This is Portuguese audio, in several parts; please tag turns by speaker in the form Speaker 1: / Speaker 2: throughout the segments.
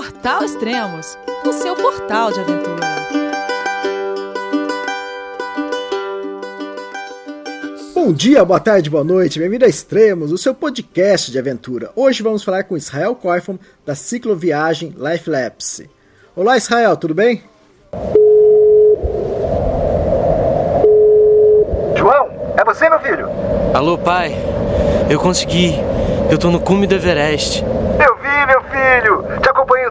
Speaker 1: Portal Extremos, o seu portal de aventura.
Speaker 2: Bom dia, boa tarde, boa noite, bem-vindo a Extremos, o seu podcast de aventura. Hoje vamos falar com Israel Koifman da cicloviagem Life Lapse. Olá, Israel, tudo bem?
Speaker 3: João, é você, meu filho?
Speaker 4: Alô, pai. Eu consegui. Eu tô no cume do Everest.
Speaker 3: Eu vi, meu filho. Te acompanhei o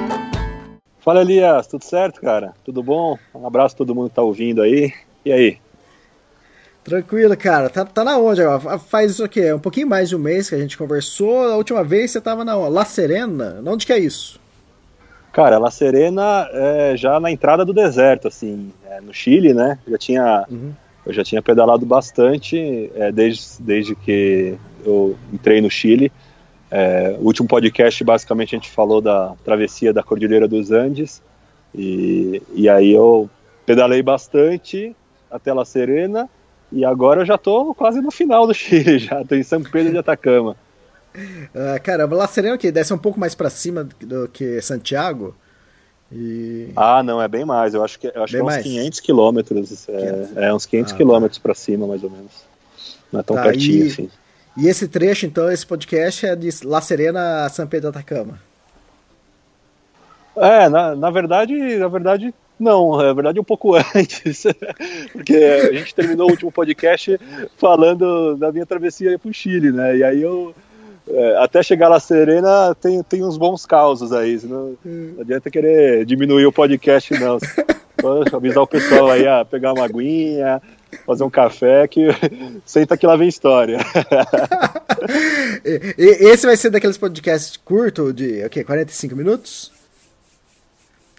Speaker 5: Fala Elias, tudo certo, cara? Tudo bom? Um abraço a todo mundo que tá ouvindo aí. E aí?
Speaker 2: Tranquilo, cara. Tá, tá na onde agora? Faz o quê? Um pouquinho mais de um mês que a gente conversou. A última vez você tava na La Serena. Onde que é isso?
Speaker 5: Cara, La Serena é já na entrada do deserto, assim, é no Chile, né? Já tinha, uhum. Eu já tinha pedalado bastante é, desde, desde que eu entrei no Chile. É, o último podcast, basicamente, a gente falou da travessia da Cordilheira dos Andes. E, e aí eu pedalei bastante até La Serena. E agora eu já estou quase no final do Chile, já estou em São Pedro de Atacama.
Speaker 2: Uh, caramba, La Serena que desce um pouco mais para cima do que Santiago.
Speaker 5: E... Ah, não, é bem mais. Eu acho que, eu acho que é uns 500 quilômetros. É, é, uns 500 ah, quilômetros tá. para cima, mais ou menos. Não é tão tá, pertinho
Speaker 2: e...
Speaker 5: assim.
Speaker 2: E esse trecho, então, esse podcast é de La Serena a São Pedro da Atacama.
Speaker 5: É, na, na verdade, na verdade, não, na verdade um pouco antes, porque a gente terminou o último podcast falando da minha travessia para o Chile, né? E aí eu é, até chegar lá Serena tem, tem uns bons causos aí, senão hum. não adianta querer diminuir o podcast não. Poxa, avisar o pessoal aí a pegar uma aguinha, fazer um café que senta que lá vem história.
Speaker 2: Esse vai ser daqueles podcasts curto de, o quê, 45 minutos?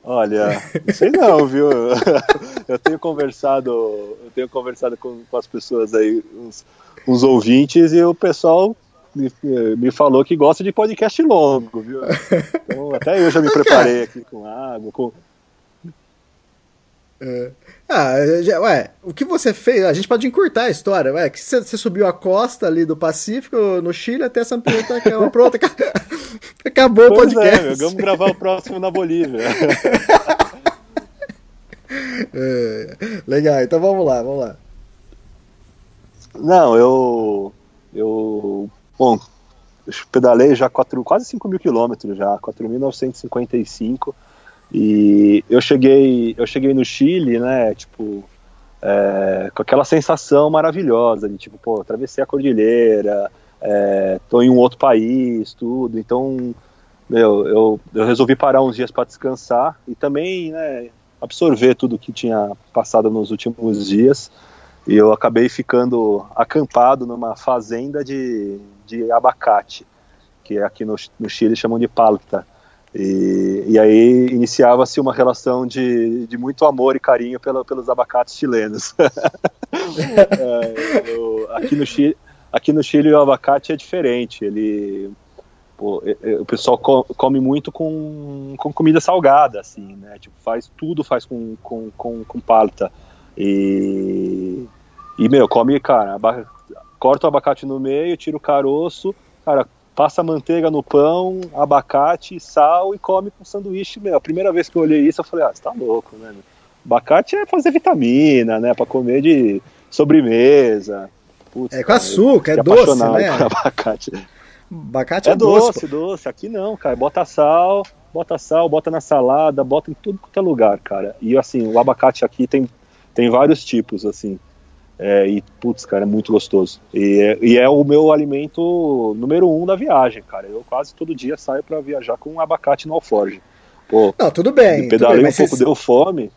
Speaker 5: Olha, não sei não, viu? Eu tenho conversado, eu tenho conversado com, com as pessoas aí, os, os ouvintes, e o pessoal me, me, falou que gosta de podcast longo, viu? Então, até eu já me preparei aqui com água, com.
Speaker 2: É. Ah, já, ué, o que você fez? A gente pode encurtar a história, ué, que você, subiu a costa ali do Pacífico, no Chile, até São Pedro, tá, pronto, acabou pois o podcast.
Speaker 5: É, vamos gravar o próximo na Bolívia.
Speaker 2: é, legal, então vamos lá, vamos lá.
Speaker 5: Não, eu. Eu. Bom, eu pedalei já quatro, quase 5 mil quilômetros já, 4.955 e eu cheguei, eu cheguei no Chile, né, tipo, é, com aquela sensação maravilhosa de tipo, pô, atravessei a cordilheira, é, tô em um outro país, tudo. Então, meu, eu, eu resolvi parar uns dias para descansar e também, né, absorver tudo que tinha passado nos últimos dias. E eu acabei ficando acampado numa fazenda de, de abacate, que aqui no, no Chile chamam de palta. E, e aí iniciava-se uma relação de, de muito amor e carinho pela, pelos abacates chilenos. é, eu, aqui, no Chile, aqui no Chile o abacate é diferente, ele pô, o pessoal come muito com, com comida salgada, assim, né? Tipo, faz tudo faz com, com, com, com palta. E, e, meu, come, cara, corta o abacate no meio, tira o caroço, cara, passa manteiga no pão, abacate, sal e come com sanduíche. Meu, a primeira vez que eu olhei isso, eu falei, ah, você tá louco, né? Abacate é fazer vitamina, né? Pra comer de sobremesa.
Speaker 2: Putz, é com açúcar, é doce, né?
Speaker 5: abacate.
Speaker 2: Abacate é, é doce, doce,
Speaker 5: doce. Aqui não, cara. Bota sal, bota sal, bota na salada, bota em tudo quanto é lugar, cara. E assim, o abacate aqui tem, tem vários tipos, assim. É, e, putz, cara, é muito gostoso. E é, e é, o meu alimento número um da viagem, cara. Eu quase todo dia saio para viajar com um abacate no alforge. Pô,
Speaker 2: Não, tudo bem.
Speaker 5: Pedalei
Speaker 2: tudo bem,
Speaker 5: um pouco, cê, deu fome.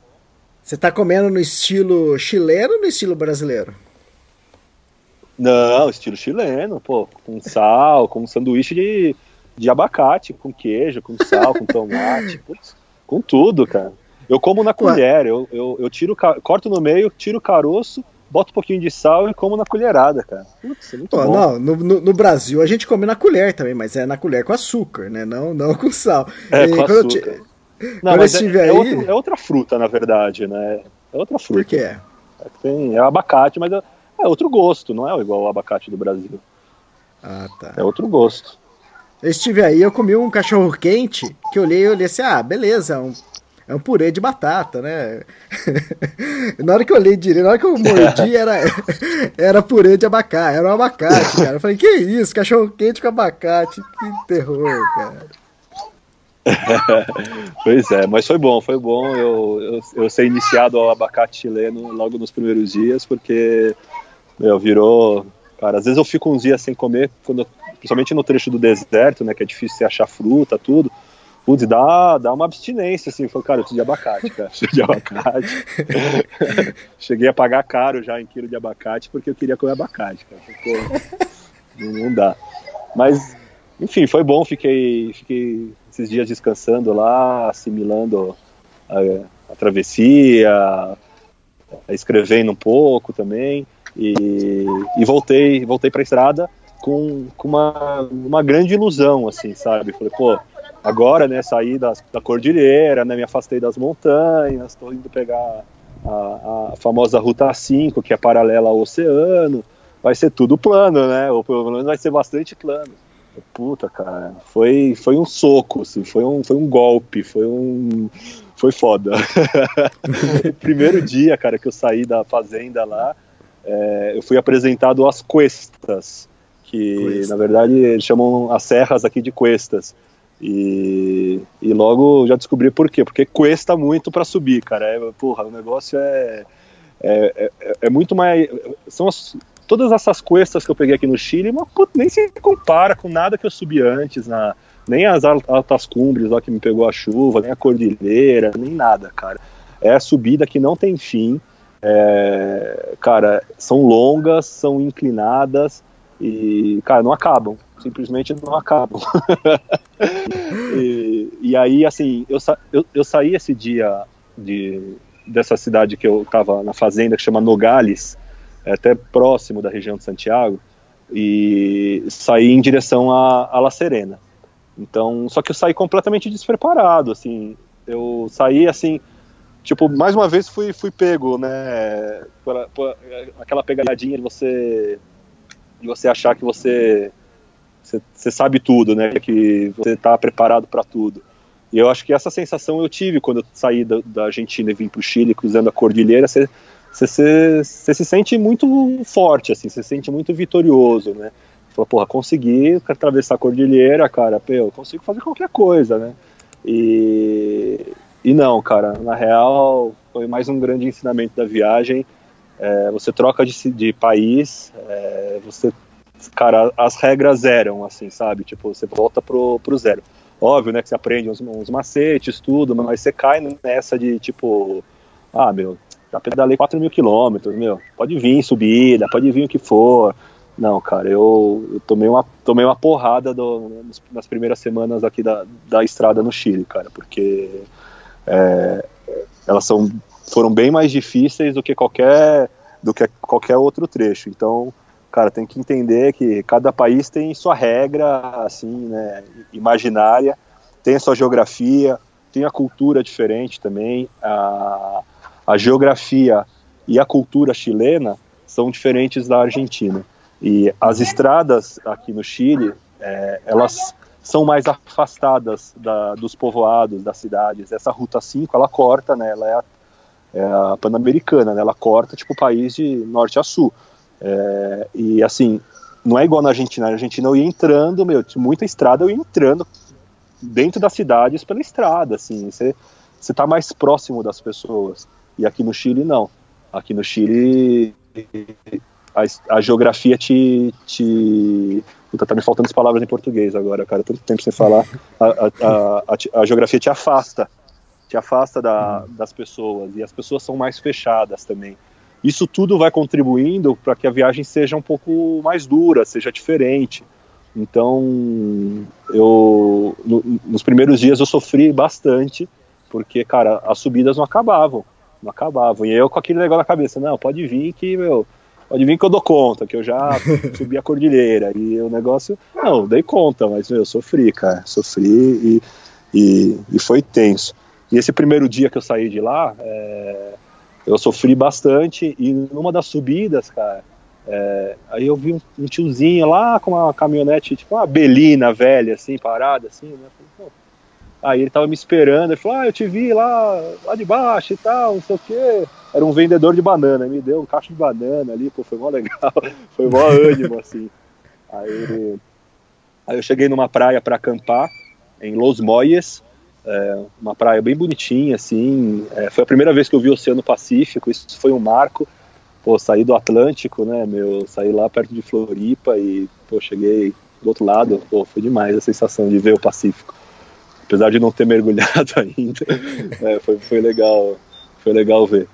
Speaker 2: Você tá comendo no estilo chileno ou no estilo brasileiro?
Speaker 5: Não, estilo chileno, pô. Com sal, com um sanduíche de, de abacate, com queijo, com sal, com tomate, putz, com tudo, cara. Eu como na colher, eu, eu, eu tiro, corto no meio, tiro o caroço, boto um pouquinho de sal e como na colherada, cara. Putz, é muito Pô, bom.
Speaker 2: Não, no, no, no, Brasil a gente come na colher também, mas é na colher com açúcar, né? Não, não com sal.
Speaker 5: É, e com açúcar. Não, mas é, é, aí... outro, é, outra fruta, na verdade, né? É outra fruta. Por
Speaker 2: que é?
Speaker 5: é tem, é abacate, mas é, é outro gosto, não é igual o abacate do Brasil.
Speaker 2: Ah, tá.
Speaker 5: É outro gosto.
Speaker 2: Eu estive aí, eu comi um cachorro quente, que eu olhei e olhei assim, ah, beleza, é um, é um purê de batata, né? na hora que eu olhei direito, na hora que eu mordi, era, era purê de abacate, era um abacate, cara. Eu falei, que isso, cachorro quente com abacate, que terror, cara.
Speaker 5: pois é, mas foi bom, foi bom eu, eu, eu ser iniciado ao abacate chileno logo nos primeiros dias, porque meu, virou. Cara, às vezes eu fico uns dias sem comer, quando, principalmente no trecho do deserto, né, que é difícil você achar fruta, tudo. Putz, dá, dá uma abstinência, assim. Falei, cara, eu preciso de abacate, cara. Preciso de abacate. Cheguei a pagar caro já em quilo de abacate porque eu queria comer abacate, cara. Pô, não, não dá. Mas, enfim, foi bom. Fiquei, fiquei esses dias descansando lá, assimilando a, a travessia, escrevendo um pouco também. E, e voltei, voltei para a estrada com, com uma, uma grande ilusão, assim, sabe? Falei, pô agora, né, saí da, da cordilheira, né, me afastei das montanhas, estou indo pegar a, a, famosa Ruta 5, que é paralela ao oceano, vai ser tudo plano, né, ou pelo menos vai ser bastante plano. Puta, cara, foi, foi um soco, assim, foi um, foi um golpe, foi um... Foi foda. primeiro dia, cara, que eu saí da fazenda lá, é, eu fui apresentado às cuestas, que Cuesta. na verdade eles chamam as serras aqui de cuestas e, e logo já descobri por quê. Porque cuesta muito para subir, cara. É, porra, o negócio é, é, é, é muito mais. São as, todas essas cuestas que eu peguei aqui no Chile, mas nem se compara com nada que eu subi antes, na, nem as altas cumbres lá que me pegou a chuva, nem a cordilheira, nem nada, cara. É a subida que não tem fim. É, cara, são longas, são inclinadas e, cara, não acabam simplesmente não acabam. e, e, aí, assim, eu, sa eu, eu, saí esse dia de, dessa cidade que eu estava na fazenda, que chama Nogales, é até próximo da região de Santiago, e saí em direção a, a La Serena. Então, só que eu saí completamente despreparado, assim, eu saí assim, tipo, mais uma vez fui, fui pego, né, por, por aquela pegadinha de você de você achar que você você sabe tudo, né? Que você está preparado para tudo. E eu acho que essa sensação eu tive quando eu saí da, da Argentina e vim para o Chile, cruzando a cordilheira. Você se sente muito forte, assim, você se sente muito vitorioso, né? Fala, porra, consegui atravessar a cordilheira, cara, pô, eu consigo fazer qualquer coisa, né? E, e não, cara, na real, foi mais um grande ensinamento da viagem. É, você troca de, de país, é, você cara, as regras eram, assim, sabe? Tipo, você volta pro, pro zero. Óbvio, né, que você aprende uns, uns macetes, tudo, mas você cai nessa de, tipo, ah, meu, já pedalei 4 mil quilômetros, meu, pode vir subida, pode vir o que for. Não, cara, eu, eu tomei, uma, tomei uma porrada do, nas primeiras semanas aqui da, da estrada no Chile, cara, porque é, elas são, foram bem mais difíceis do que qualquer do que qualquer outro trecho. Então, cara, tem que entender que cada país tem sua regra, assim, né, imaginária, tem a sua geografia, tem a cultura diferente também, a, a geografia e a cultura chilena são diferentes da Argentina. E as estradas aqui no Chile, é, elas são mais afastadas da, dos povoados, das cidades. Essa Ruta 5, ela corta, né, ela é a, é a Pan-Americana, né, ela corta tipo o país de norte a sul. É, e assim, não é igual na Argentina. Na Argentina eu ia entrando, meu, muita estrada eu ia entrando dentro das cidades pela estrada, assim, você você tá mais próximo das pessoas. E aqui no Chile não. Aqui no Chile a, a geografia te, te Puta, tá me faltando as palavras em português agora, cara. Tanto tempo sem falar. A, a, a, a geografia te afasta. Te afasta da, das pessoas. E as pessoas são mais fechadas também. Isso tudo vai contribuindo para que a viagem seja um pouco mais dura, seja diferente. Então, eu no, nos primeiros dias eu sofri bastante, porque, cara, as subidas não acabavam, não acabavam. E eu com aquele negócio na cabeça, não, pode vir que, meu, pode vir que eu dou conta, que eu já subi a cordilheira. E o negócio, não, dei conta, mas, meu, eu sofri, cara, sofri e, e, e foi tenso. E esse primeiro dia que eu saí de lá, é, eu sofri bastante e numa das subidas, cara, é, aí eu vi um, um, tiozinho lá com uma caminhonete, tipo uma belina velha, assim, parada, assim, né? Falei, aí ele tava me esperando, ele falou, ah, eu te vi lá, lá de baixo e tal, não sei o quê. Era um vendedor de banana, me deu um caixa de banana ali, pô, foi mó legal, foi mó ânimo, assim. Aí, aí eu cheguei numa praia para acampar, em Los Moyes, é, uma praia bem bonitinha, assim. É, foi a primeira vez que eu vi o Oceano Pacífico, isso foi um marco. Pô, saí do Atlântico, né, meu, saí lá perto de Floripa e, pô, cheguei do outro lado, pô, foi demais a sensação de ver o Pacífico. Apesar de não ter mergulhado ainda, é, foi, foi legal, foi legal ver.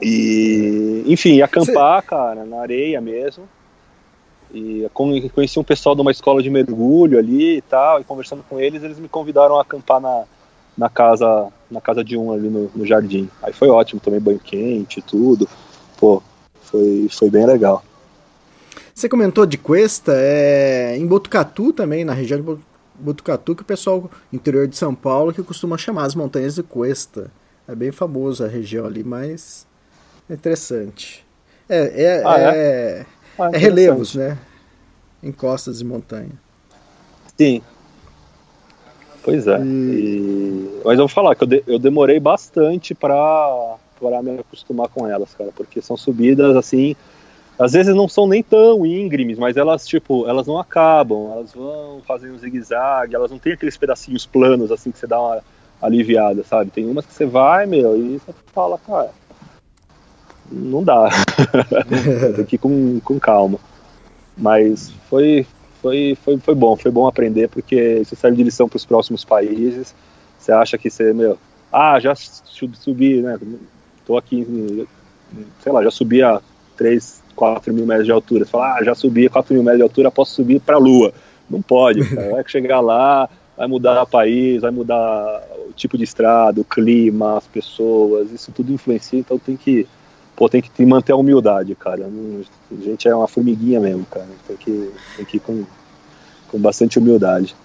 Speaker 5: E, enfim, acampar, cara, na areia mesmo. E conheci um pessoal de uma escola de mergulho ali e tal, e conversando com eles, eles me convidaram a acampar na, na casa na casa de um ali no, no jardim. Aí foi ótimo, tomei banho quente e tudo. Pô, foi, foi bem legal.
Speaker 2: Você comentou de Cuesta, é em Botucatu também, na região de Botucatu, que o pessoal interior de São Paulo que costuma chamar as montanhas de Cuesta. É bem famoso a região ali, mas é interessante. É, é, ah, é? é ah, é relevos, né? Encostas de montanha.
Speaker 5: Sim. Pois é. E... E... Mas eu vou falar que eu, de, eu demorei bastante para para me acostumar com elas, cara, porque são subidas assim, às vezes não são nem tão íngremes, mas elas tipo, elas não acabam, elas vão fazendo um zigue-zague, elas não tem aqueles pedacinhos planos assim que você dá uma aliviada, sabe? Tem umas que você vai, meu, e você fala, cara, não dá. Tem que ir com, com calma. Mas foi, foi, foi, foi bom, foi bom aprender, porque isso serve de lição para os próximos países. Você acha que você, meu, ah, já subi, né? Tô aqui, sei lá, já subi a 3, 4 mil metros de altura. Você fala, ah, já subi a 4 mil metros de altura, posso subir para a Lua. Não pode, cara. vai chegar lá, vai mudar o país, vai mudar o tipo de estrada, o clima, as pessoas, isso tudo influencia, então tem que pô, tem que manter a humildade, cara. A gente é uma formiguinha mesmo, cara. Tem que, tem que ir com, com bastante humildade.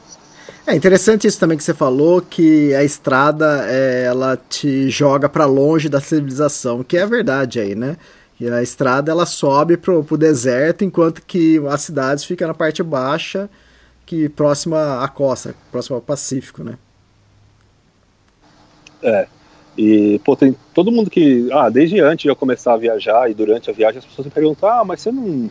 Speaker 2: É interessante isso também que você falou, que a estrada é, ela te joga para longe da civilização, que é a verdade aí, né? E a estrada ela sobe pro, pro deserto, enquanto que as cidades ficam na parte baixa, que próxima à costa, próxima ao Pacífico, né?
Speaker 5: É, e, pô, tem todo mundo que. Ah, desde antes de eu começar a viajar e durante a viagem, as pessoas me perguntam: ah, mas você não.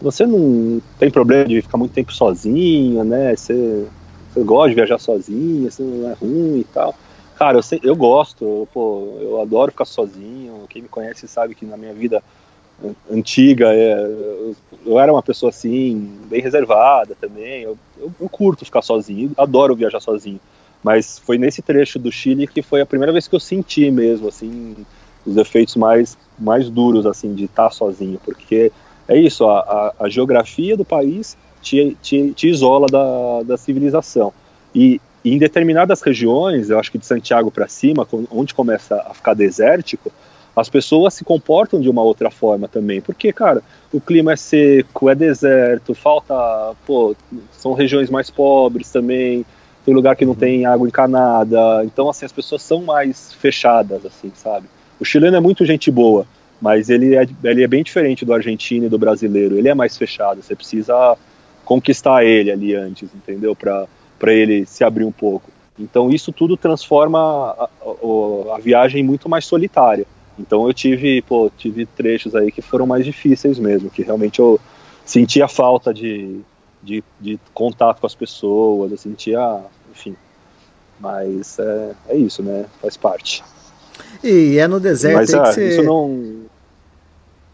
Speaker 5: Você não tem problema de ficar muito tempo sozinha, né? Você, você gosta de viajar sozinha, você não é ruim e tal. Cara, eu, sei, eu gosto, pô, eu adoro ficar sozinho. Quem me conhece sabe que na minha vida antiga é, eu, eu, era uma pessoa assim, bem reservada também. Eu, eu, eu curto ficar sozinho, adoro viajar sozinho. Mas foi nesse trecho do Chile que foi a primeira vez que eu senti mesmo, assim, os efeitos mais, mais duros, assim, de estar sozinho, porque é isso, a, a, a geografia do país te, te, te isola da, da civilização. E, e, em determinadas regiões, eu acho que de Santiago para cima, onde começa a ficar desértico, as pessoas se comportam de uma outra forma também, porque, cara, o clima é seco, é deserto, falta, pô, são regiões mais pobres também, tem lugar que não tem água encanada. Então, assim, as pessoas são mais fechadas, assim, sabe? O chileno é muito gente boa, mas ele é, ele é bem diferente do argentino e do brasileiro. Ele é mais fechado, você precisa conquistar ele ali antes, entendeu? Para ele se abrir um pouco. Então, isso tudo transforma a, a, a viagem muito mais solitária. Então, eu tive, pô, tive trechos aí que foram mais difíceis mesmo, que realmente eu sentia falta de, de, de contato com as pessoas, eu sentia enfim. Mas é, é isso, né? Faz parte.
Speaker 2: E é no deserto
Speaker 5: Mas,
Speaker 2: aí
Speaker 5: ah,
Speaker 2: que você...
Speaker 5: isso não...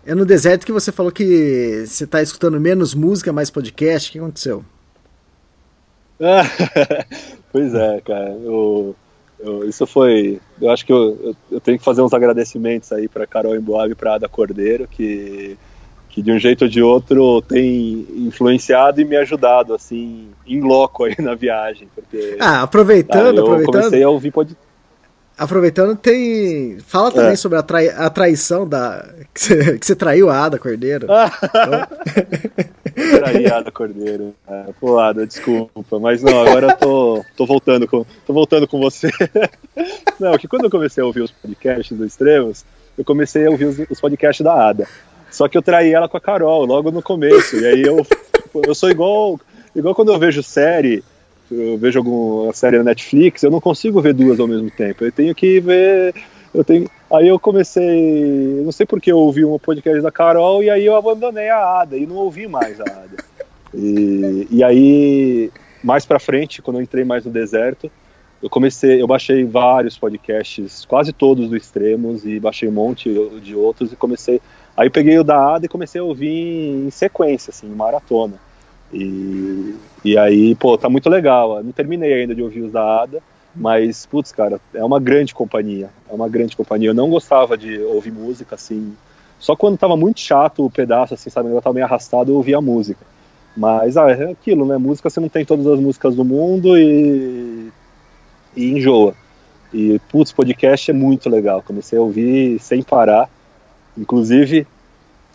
Speaker 2: É no deserto que você falou que você está escutando menos música, mais podcast. O que aconteceu?
Speaker 5: pois é, cara. Eu, eu, isso foi. Eu acho que eu, eu, eu, tenho que fazer uns agradecimentos aí para Carol Emboab e para Ada Cordeiro, que que de um jeito ou de outro tem influenciado e me ajudado, assim, em loco aí na viagem. Porque,
Speaker 2: ah, aproveitando,
Speaker 5: eu
Speaker 2: aproveitando.
Speaker 5: comecei a ouvir podcast.
Speaker 2: Aproveitando, tem. Fala também
Speaker 5: É.
Speaker 2: sobre a, trai... a traição da. Que você, que você traiu a Ada Cordeiro.
Speaker 5: Peraí, Ada Cordeiro. É, pô, Ada, desculpa, mas não, agora eu tô, tô voltando com, tô voltando com você. Não, que quando eu comecei a ouvir os podcasts do Extremos, eu comecei a ouvir os, os podcasts da Ada. Só que eu traí ela com a Carol logo no começo. E aí eu, eu sou igual, igual quando eu vejo série, eu vejo alguma série na Netflix, eu não consigo ver duas ao mesmo tempo. Eu tenho que ver. Eu tenho, aí eu comecei. Não sei porque eu ouvi um podcast da Carol e aí eu abandonei a Ada e não ouvi mais a Ada. E, e aí, mais pra frente, quando eu entrei mais no deserto, eu comecei, eu baixei vários podcasts, quase todos do Extremos, e baixei um monte de outros e comecei. Aí peguei o da Ada e comecei a ouvir em sequência, assim, maratona. E, e aí, pô, tá muito legal. Não terminei ainda de ouvir os da Ada, mas, putz, cara, é uma grande companhia. É uma grande companhia. Eu não gostava de ouvir música, assim. Só quando tava muito chato o pedaço, assim, sabe? Eu tava meio arrastado, eu ouvia a música. Mas, ah, é aquilo, né? Música você não tem todas as músicas do mundo e, e enjoa. E, putz, podcast é muito legal. Comecei a ouvir sem parar. Inclusive,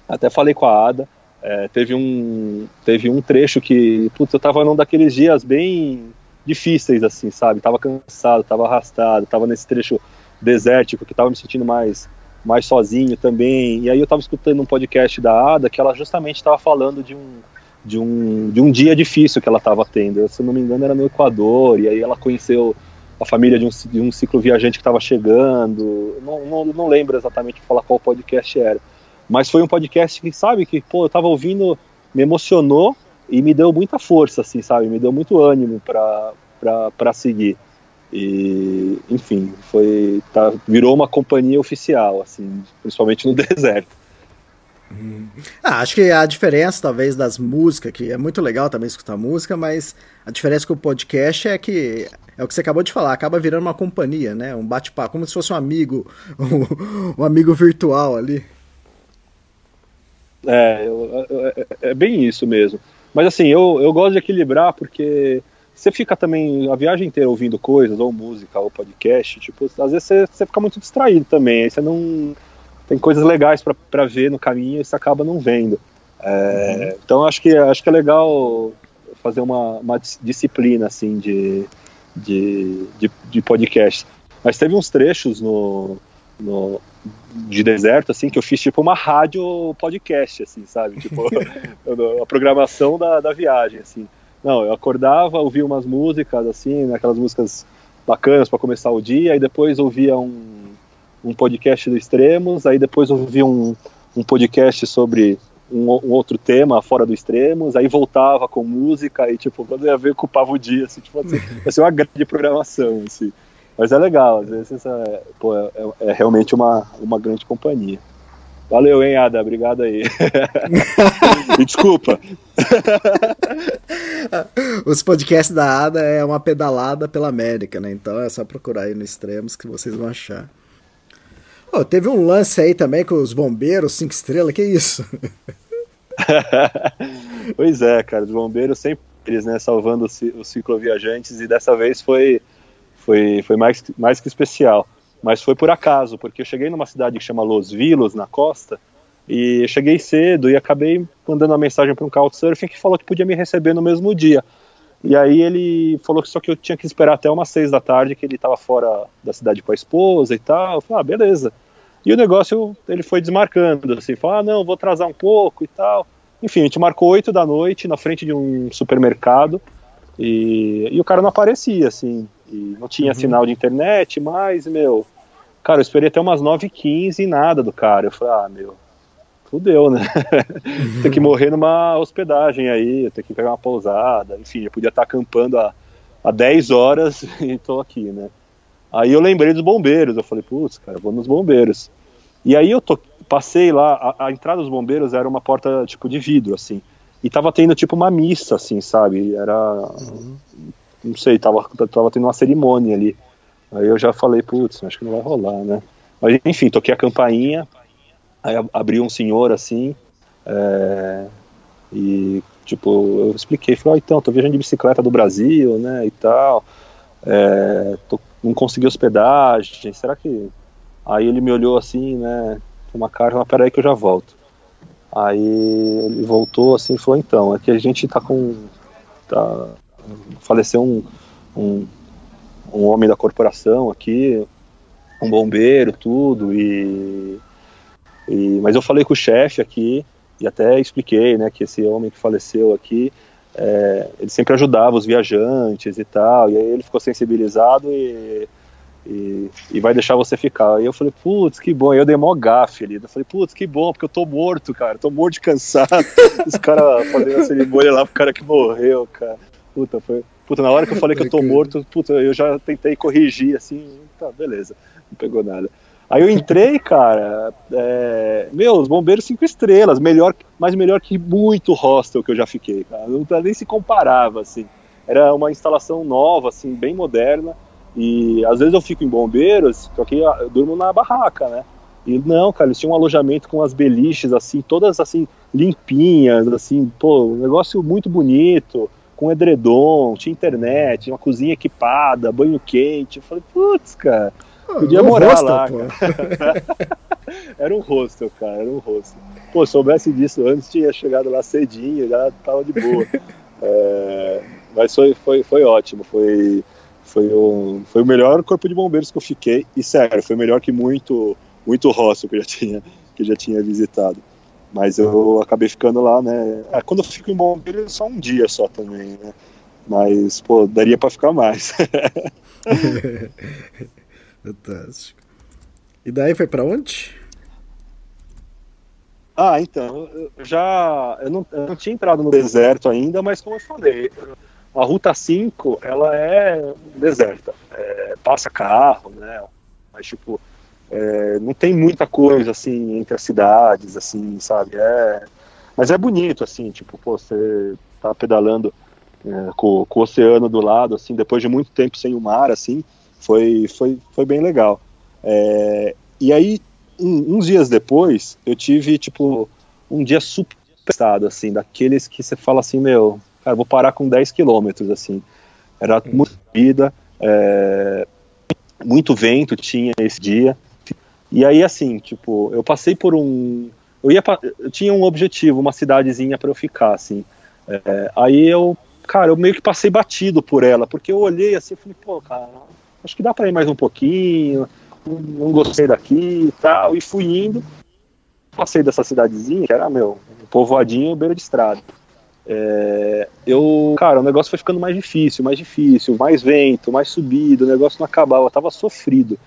Speaker 5: até falei com a Ada. É, teve, um, teve um trecho que, putz, eu tava num daqueles dias bem difíceis, assim, sabe? Tava cansado, tava arrastado, tava nesse trecho desértico, que tava me sentindo mais, mais sozinho também. E aí eu tava escutando um podcast da Ada que ela justamente estava falando de um, de, um, de um dia difícil que ela estava tendo. Se eu não me engano, era no Equador, e aí ela conheceu a família de um, de um ciclo viajante que estava chegando. Não, não, não lembro exatamente falar qual podcast era. Mas foi um podcast que, sabe, que, pô, eu tava ouvindo, me emocionou e me deu muita força, assim, sabe? Me deu muito ânimo para seguir. E, enfim, foi, tá, virou uma companhia oficial, assim, principalmente no deserto.
Speaker 2: Ah, acho que a diferença, talvez, das músicas, que é muito legal também escutar música, mas a diferença com o podcast é que é o que você acabou de falar, acaba virando uma companhia, né? Um bate-papo, como se fosse um amigo, um, um amigo virtual ali.
Speaker 5: É, eu, eu, é bem isso mesmo. Mas assim, eu, eu gosto de equilibrar porque você fica também a viagem inteira ouvindo coisas, ou música, ou podcast, tipo, às vezes você, você fica muito distraído também, aí você não. Tem coisas legais para ver no caminho e você acaba não vendo. É, uhum. Então acho que, acho que é legal fazer uma, uma disciplina assim de, de, de, de podcast. Mas teve uns trechos no, no, de deserto, assim, que eu fiz tipo uma rádio podcast, assim, sabe? Tipo, a programação da, da viagem, assim. Não, eu acordava, ouvia umas músicas, assim, né, aquelas músicas bacanas para começar o dia, e depois ouvia um, um podcast do Extremos, aí depois ouvia um, um podcast sobre um, um, outro tema fora do Extremos, aí voltava com música, e tipo, quando ia ver, ocupava o dia, assim, tipo, assim, ia ser uma grande programação, assim. Mas é legal, às vezes é, pô, é, é, realmente uma, uma grande companhia. Valeu, hein, Ada? Obrigado aí. e desculpa.
Speaker 2: Os podcasts da Ada é uma pedalada pela América, né? Então é só procurar aí no Extremos que vocês vão achar. Oh, teve um lance aí também com os bombeiros, cinco estrelas, que isso?
Speaker 5: pois é, cara, os bombeiros sempre eles, né, salvando os, cicloviajantes e dessa vez foi foi, foi mais, mais que especial. Mas foi por acaso, porque eu cheguei numa cidade que chama Los Vilos, na costa, e cheguei cedo e acabei mandando uma mensagem para um couchsurfing que falou que podia me receber no mesmo dia. E aí ele falou que só que eu tinha que esperar até umas seis da tarde, que ele estava fora da cidade com a esposa e tal. Eu falei, ah, beleza. E o negócio, ele foi desmarcando, assim, falou, ah, não, vou atrasar um pouco e tal. Enfim, a gente marcou oito da noite na frente de um supermercado e, e o cara não aparecia, assim, e não tinha uhum. sinal de internet, mas, meu, cara, eu esperei até umas 9h15 e nada do cara. Eu falei, ah, meu, fudeu, né? Uhum. tem que morrer numa hospedagem aí, tem que pegar uma pousada, enfim, eu podia estar acampando há, há 10 horas e tô aqui, né? Aí eu lembrei dos bombeiros, eu falei, putz, cara, vou nos bombeiros. E aí eu passei lá, a, a, entrada dos bombeiros era uma porta tipo de vidro, assim. E tava tendo tipo uma missa, assim, sabe? Era. Uhum. Não sei, tava, tava tendo uma cerimônia ali. Aí eu já falei, putz, acho que não vai rolar, né? Mas enfim, toquei a campainha, aí abriu um senhor assim, é, e tipo, eu expliquei, falei, oh, então, tô viajando de bicicleta do Brasil, né, e tal, é, tô, não consegui hospedagem, será que. Aí ele me olhou assim, né, uma cara, mas peraí que eu já volto. Aí ele voltou assim e falou, então, é que a gente tá com. Tá, faleceu um, um, um homem da corporação aqui, um bombeiro, tudo, e, e mas eu falei com o chefe aqui e até expliquei, né, que esse homem que faleceu aqui, é, ele sempre ajudava os viajantes e tal, e aí ele ficou sensibilizado e, e, e vai deixar você ficar. Aí eu falei, putz, que bom, aí eu dei mó gafe ali, eu falei, putz, que bom, porque eu tô morto, cara, tô morto de cansado, os caras fazendo a cerimônia lá pro cara que morreu, cara, puta, foi... Puta, na hora que eu falei que eu tô morto, puta, eu já tentei corrigir, assim, tá, beleza, não pegou nada. Aí eu entrei, cara, é, meu, os bombeiros cinco estrelas, melhor, mas melhor que muito hostel que eu já fiquei, cara. Não nem se comparava, assim. Era uma instalação nova, assim, bem moderna. E às vezes eu fico em bombeiros, só que eu durmo na barraca, né? E não, cara, eles tinham um alojamento com as beliches, assim, todas assim, limpinhas, assim, pô, um negócio muito bonito, com edredom, tinha internet, uma cozinha equipada, banho quente. Eu falei, putz, cara Podia morar hostel, lá, era um hostel, cara, era um hostel. Pô, soubesse disso antes, tinha chegado lá cedinho, já tava de boa. É, mas foi, foi, foi ótimo, foi, foi, um, foi o melhor corpo de bombeiros que eu fiquei, e sério, foi melhor que muito, muito hostel que eu já tinha, que eu já tinha visitado. Mas eu acabei ficando lá, né? É, quando eu fico em bombeiro, é só um dia só também, né? Mas, pô, daria para ficar mais.
Speaker 2: Fantástico. E daí foi para onde?
Speaker 5: Ah, então, eu já eu não, eu não tinha entrado no deserto ainda, mas como eu falei, a Ruta 5, ela é deserta. É, passa carro, né? Mas, tipo, é, não tem muita coisa, assim, entre as cidades, assim, sabe? É, mas é bonito, assim, tipo, pô, você tá pedalando é, com, com o oceano do lado, assim, depois de muito tempo sem o mar, assim, foi, foi, foi bem legal. É, e aí, um, uns dias depois, eu tive, tipo, um dia super assim, daqueles que você fala assim, meu, cara, vou parar com 10 quilômetros, assim. Era muita vida, é, muito vento tinha esse dia. E aí, assim, tipo, eu passei por um. Eu, ia, eu tinha um objetivo, uma cidadezinha para eu ficar, assim. É, aí eu, cara, eu meio que passei batido por ela, porque eu olhei assim e falei, pô, cara, acho que dá para ir mais um pouquinho, não gostei daqui e tal, e fui indo, passei dessa cidadezinha, que era, meu, um povoadinho beira de estrada. É, eu, cara, o negócio foi ficando mais difícil, mais difícil, mais vento, mais subido, o negócio não acabava, eu tava sofrido.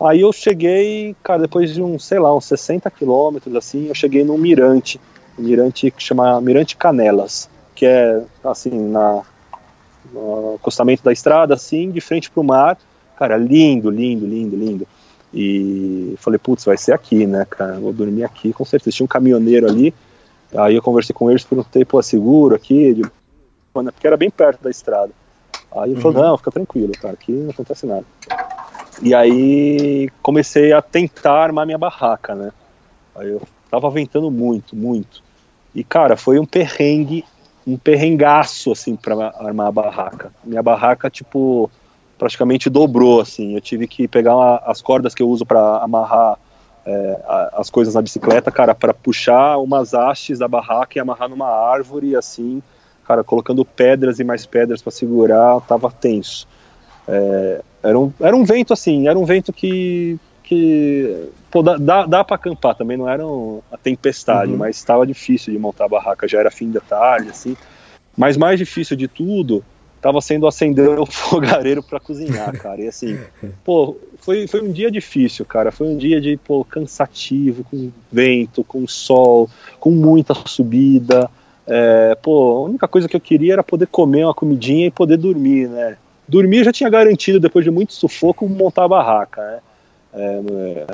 Speaker 5: Aí eu cheguei, cara, depois de uns, sei lá, uns 60 quilômetros, assim, eu cheguei num mirante, um mirante que chama Mirante Canelas, que é, assim, na, no acostamento da estrada, assim, de frente para o mar. Cara, lindo, lindo, lindo, lindo. E falei, putz, vai ser aqui, né, cara? Vou dormir aqui, com certeza. Tinha um caminhoneiro ali. Aí eu conversei com eles, perguntei, pô, é seguro aqui? De... Porque era bem perto da estrada. Aí ele uhum. falou, não, fica tranquilo, cara, aqui não acontece nada. E aí comecei a tentar armar minha barraca, né? Aí eu tava ventando muito, muito. E, cara, foi um perrengue um perrengaço, assim, para armar a barraca. Minha barraca, tipo, praticamente dobrou, assim. Eu tive que pegar uma, as cordas que eu uso para amarrar é, as coisas na bicicleta, cara, para puxar umas hastes da barraca e amarrar numa árvore, assim, cara, colocando pedras e mais pedras para segurar, tava tenso. É, era, um, era um vento, assim, era um vento que, que pô, dá, dá, dá para acampar também, não era uma tempestade, uhum. mas estava difícil de montar a barraca, já era fim da tarde, assim. Mas mais difícil de tudo estava sendo acender o fogareiro para cozinhar, cara. E assim, pô, foi, foi um dia difícil, cara. Foi um dia de, pô, cansativo, com vento, com sol, com muita subida. É, pô, a única coisa que eu queria era poder comer uma comidinha e poder dormir, né? Dormir já tinha garantido, depois de muito sufoco, montar a barraca, né? É,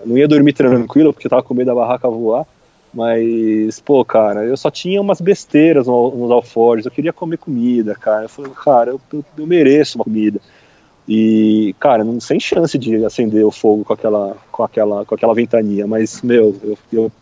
Speaker 5: não ia dormir tranquilo porque eu tava com medo da barraca voar. Mas, pô, cara, eu só tinha umas besteiras nos alforjes. Eu queria comer comida, cara. Eu falei, cara, eu, eu, eu mereço uma comida. E, cara, não, sem chance de acender o fogo com aquela, com aquela, com aquela ventania. Mas, meu, eu, eu,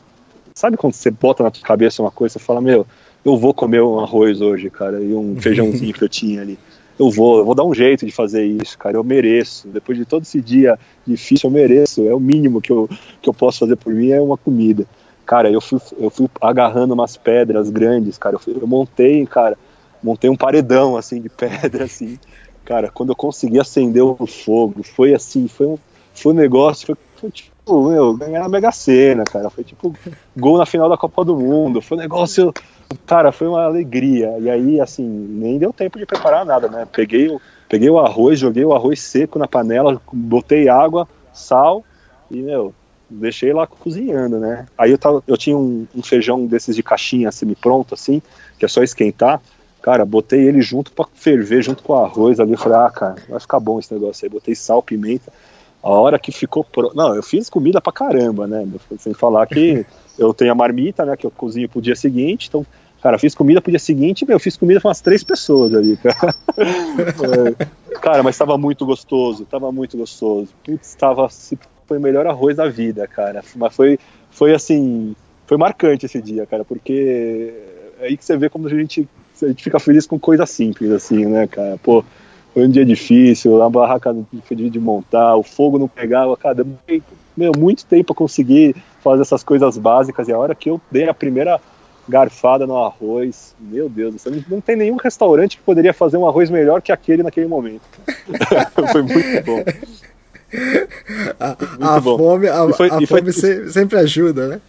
Speaker 5: sabe quando você bota na tua cabeça uma coisa, você fala, meu, eu vou comer um arroz hoje, cara, e um feijãozinho que eu tinha ali. Eu vou, eu vou dar um jeito de fazer isso, cara, eu mereço. Depois de todo esse dia difícil, eu mereço. É o mínimo que eu, que eu posso fazer por mim é uma comida. Cara, eu fui, eu fui agarrando umas pedras grandes, cara. Eu, fui, eu montei, cara, montei um paredão assim de pedra, assim. Cara, quando eu consegui acender o fogo, foi assim, foi um, foi um negócio, foi, foi tipo, meu, ganhar a Mega Sena, cara. Foi tipo gol na final da Copa do Mundo. Foi um negócio Cara, foi uma alegria. E aí, assim, nem deu tempo de preparar nada, né? Peguei o, peguei o arroz, joguei o arroz seco na panela, botei água, sal e, meu, deixei lá cozinhando, né? Aí eu, tava, eu tinha um, um feijão desses de caixinha semi-pronto, assim, que é só esquentar. Cara, botei ele junto para ferver, junto com o arroz ali. Falei, ah, cara, vai ficar bom esse negócio aí. Botei sal, pimenta. A hora que ficou pronto. Não, eu fiz comida pra caramba, né? Sem falar que eu tenho a marmita, né? Que eu cozinho pro dia seguinte. Então, cara, fiz comida pro dia seguinte, meu, eu fiz comida para umas três pessoas ali, cara. é, cara, mas estava muito gostoso, estava muito gostoso. Putz, tava, foi o melhor arroz da vida, cara. Mas foi, foi assim, foi marcante esse dia, cara, porque é aí que você vê como a gente, a gente fica feliz com coisa simples, assim, né, cara. Pô, foi um dia difícil, a barraca foi de montar, o fogo não pegava, cara, meu, muito tempo para conseguir fazer essas coisas básicas. E a hora que eu dei a primeira garfada no arroz, meu Deus, não tem nenhum restaurante que poderia fazer um arroz melhor que aquele naquele momento. foi muito bom.
Speaker 2: A, muito a bom. fome, a, foi, a fome foi... sempre ajuda, né?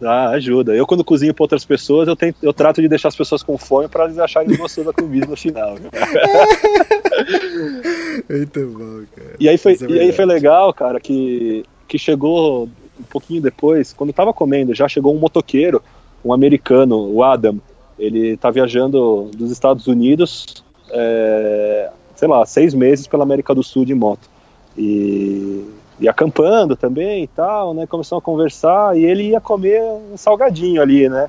Speaker 5: Ah, ajuda. Eu, quando cozinho para outras pessoas, eu, tento, eu trato de deixar as pessoas com fome para eles acharem gostoso a comida no final.
Speaker 2: Muito bom, cara.
Speaker 5: E aí foi, é e aí foi legal, cara, que, que chegou um pouquinho depois, quando eu tava comendo, já chegou um motoqueiro, um americano, o Adam. Ele tá viajando dos Estados Unidos, é, sei lá, seis meses pela América do Sul de moto. E e acampando também e tal, né? Começamos a conversar e ele ia comer um salgadinho ali, né?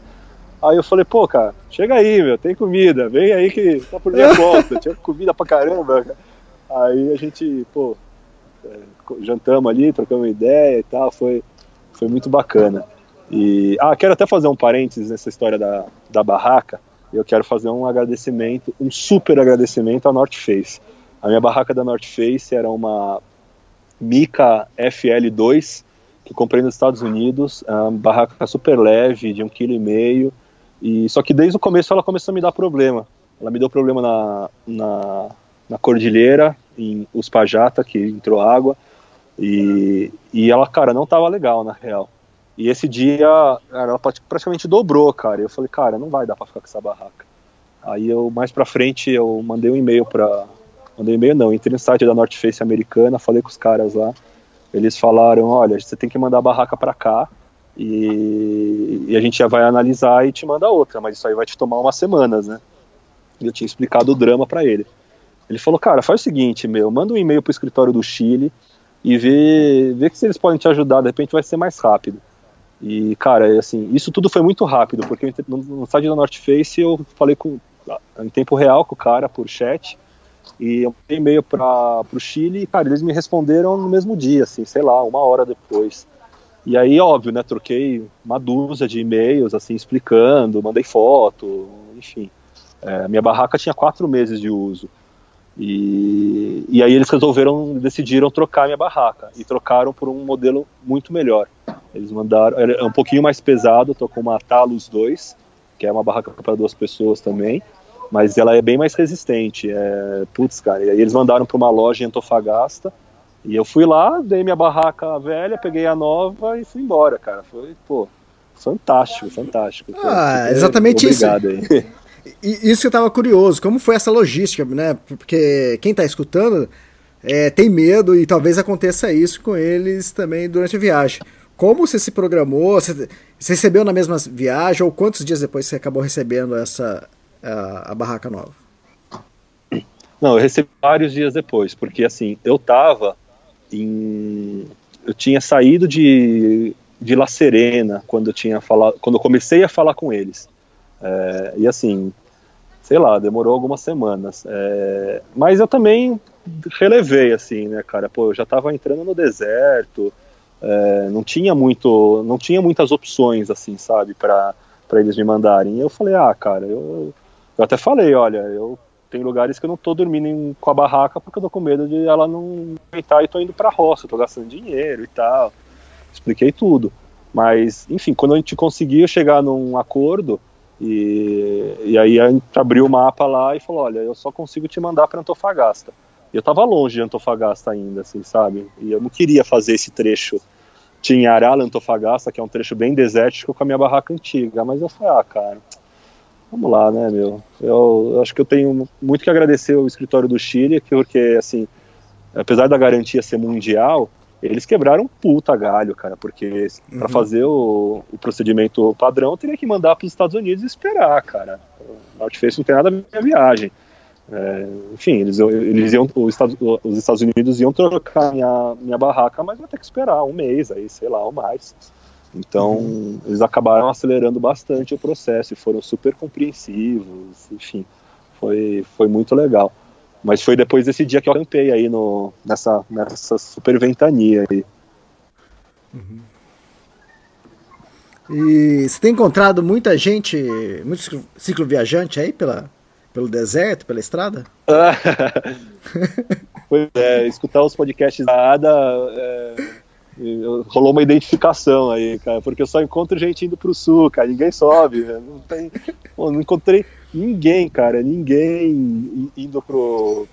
Speaker 5: Aí eu falei, pô, cara, chega aí, meu, tem comida, vem aí que tá por minha conta, tinha comida pra caramba. Aí a gente, pô, é, jantamos ali, trocamos ideia e tal, foi, foi muito bacana. E, ah, quero até fazer um parênteses nessa história da, da barraca, eu quero fazer um agradecimento, um super agradecimento à North Face. A minha barraca da North Face era uma Mica FL2, que comprei nos Estados Unidos, é uma barraca super leve, de um quilo e meio, e só que desde o começo ela começou a me dar problema. Ela me deu problema na, na, na cordilheira, em Uspajata, que entrou água, e, e ela, cara, não tava legal, na real. E esse dia, ela praticamente dobrou, cara. Eu falei, cara, não vai dar pra ficar com essa barraca. Aí eu, mais pra frente, eu mandei um e-mail pra, Mandei e-mail não, entrei no site da North Face americana, falei com os caras lá. Eles falaram, olha, você tem que mandar a barraca para cá e, e, a gente já vai analisar e te manda outra, mas isso aí vai te tomar umas semanas, né? E eu tinha explicado o drama para ele. Ele falou, cara, faz o seguinte, meu, manda um e-mail pro escritório do Chile e vê, vê se eles podem te ajudar, de repente vai ser mais rápido. E, cara, assim, isso tudo foi muito rápido, porque no, no site da North Face eu falei com, em tempo real com o cara por chat, e eu mandei e-mail para o Chile e, cara, eles me responderam no mesmo dia, assim, sei lá, uma hora depois. E aí, óbvio, né, troquei uma dúzia de e-mails, assim, explicando, mandei foto, enfim. É, minha barraca tinha quatro meses de uso. E, e aí eles resolveram, decidiram trocar minha barraca. E trocaram por um modelo muito melhor. Eles mandaram, é um pouquinho mais pesado, tô com uma Talos 2, que é uma barraca para duas pessoas também mas ela é bem mais resistente. É, putz, cara, e aí eles mandaram para uma loja em Antofagasta, e eu fui lá, dei minha barraca velha, peguei a nova e fui embora, cara. Foi, pô, fantástico, fantástico.
Speaker 2: Ah, exatamente isso. Aí. Isso que eu tava curioso, como foi essa logística, né? Porque quem tá escutando é, tem medo e talvez aconteça isso com eles também durante a viagem. Como você se programou? Você, você recebeu na mesma viagem ou quantos dias depois você acabou recebendo essa, a, a barraca nova?
Speaker 5: Não, eu recebi vários dias depois, porque assim, eu tava em. Eu tinha saído de, de La Serena quando eu tinha falado. Quando eu comecei a falar com eles. É, e assim, sei lá, demorou algumas semanas. É, mas eu também relevei, assim, né, cara? Pô, eu já tava entrando no deserto, é, não tinha muito. Não tinha muitas opções, assim, sabe, para eles me mandarem. E eu falei, ah, cara, eu eu até falei, olha, eu tem lugares que eu não tô dormindo em, com a barraca porque eu tô com medo de ela não aguentar e tô indo pra roça, tô gastando dinheiro e tal. Expliquei tudo. Mas, enfim, quando a gente conseguiu chegar num acordo, e, e aí a gente abriu o mapa lá e falou: olha, eu só consigo te mandar para Antofagasta. E eu tava longe de Antofagasta ainda, assim, sabe? E eu não queria fazer esse trecho. Tinha Arala, Antofagasta, que é um trecho bem desértico com a minha barraca antiga. Mas eu falei: ah, cara, vamos lá, né, meu? Eu, eu acho que eu tenho muito que agradecer ao escritório do Chile, porque, assim, apesar da garantia ser mundial, eles quebraram um puta galho, cara, porque uhum. para fazer o, o, procedimento padrão teria que mandar para os Estados Unidos e esperar, cara. O Outface não tem nada a ver com a viagem. É, enfim, eles, eles iam, Estado, os Estados Unidos iam trocar minha, minha barraca, mas vai ter que esperar um mês aí, sei lá, ou mais. Então, uhum. eles acabaram acelerando bastante o processo e foram super compreensivos, enfim, foi, foi muito legal. Mas foi depois desse dia que eu acampei aí no, nessa, nessa super ventania aí.
Speaker 2: Uhum. E você tem encontrado muita gente, muito cicloviajante aí pela, pelo deserto, pela estrada?
Speaker 5: pois é, escutar os podcasts da Ada é, rolou uma identificação aí, cara, porque eu só encontro gente indo pro sul, cara, ninguém sobe, né? não tem, pô, não encontrei ninguém, cara, ninguém indo pro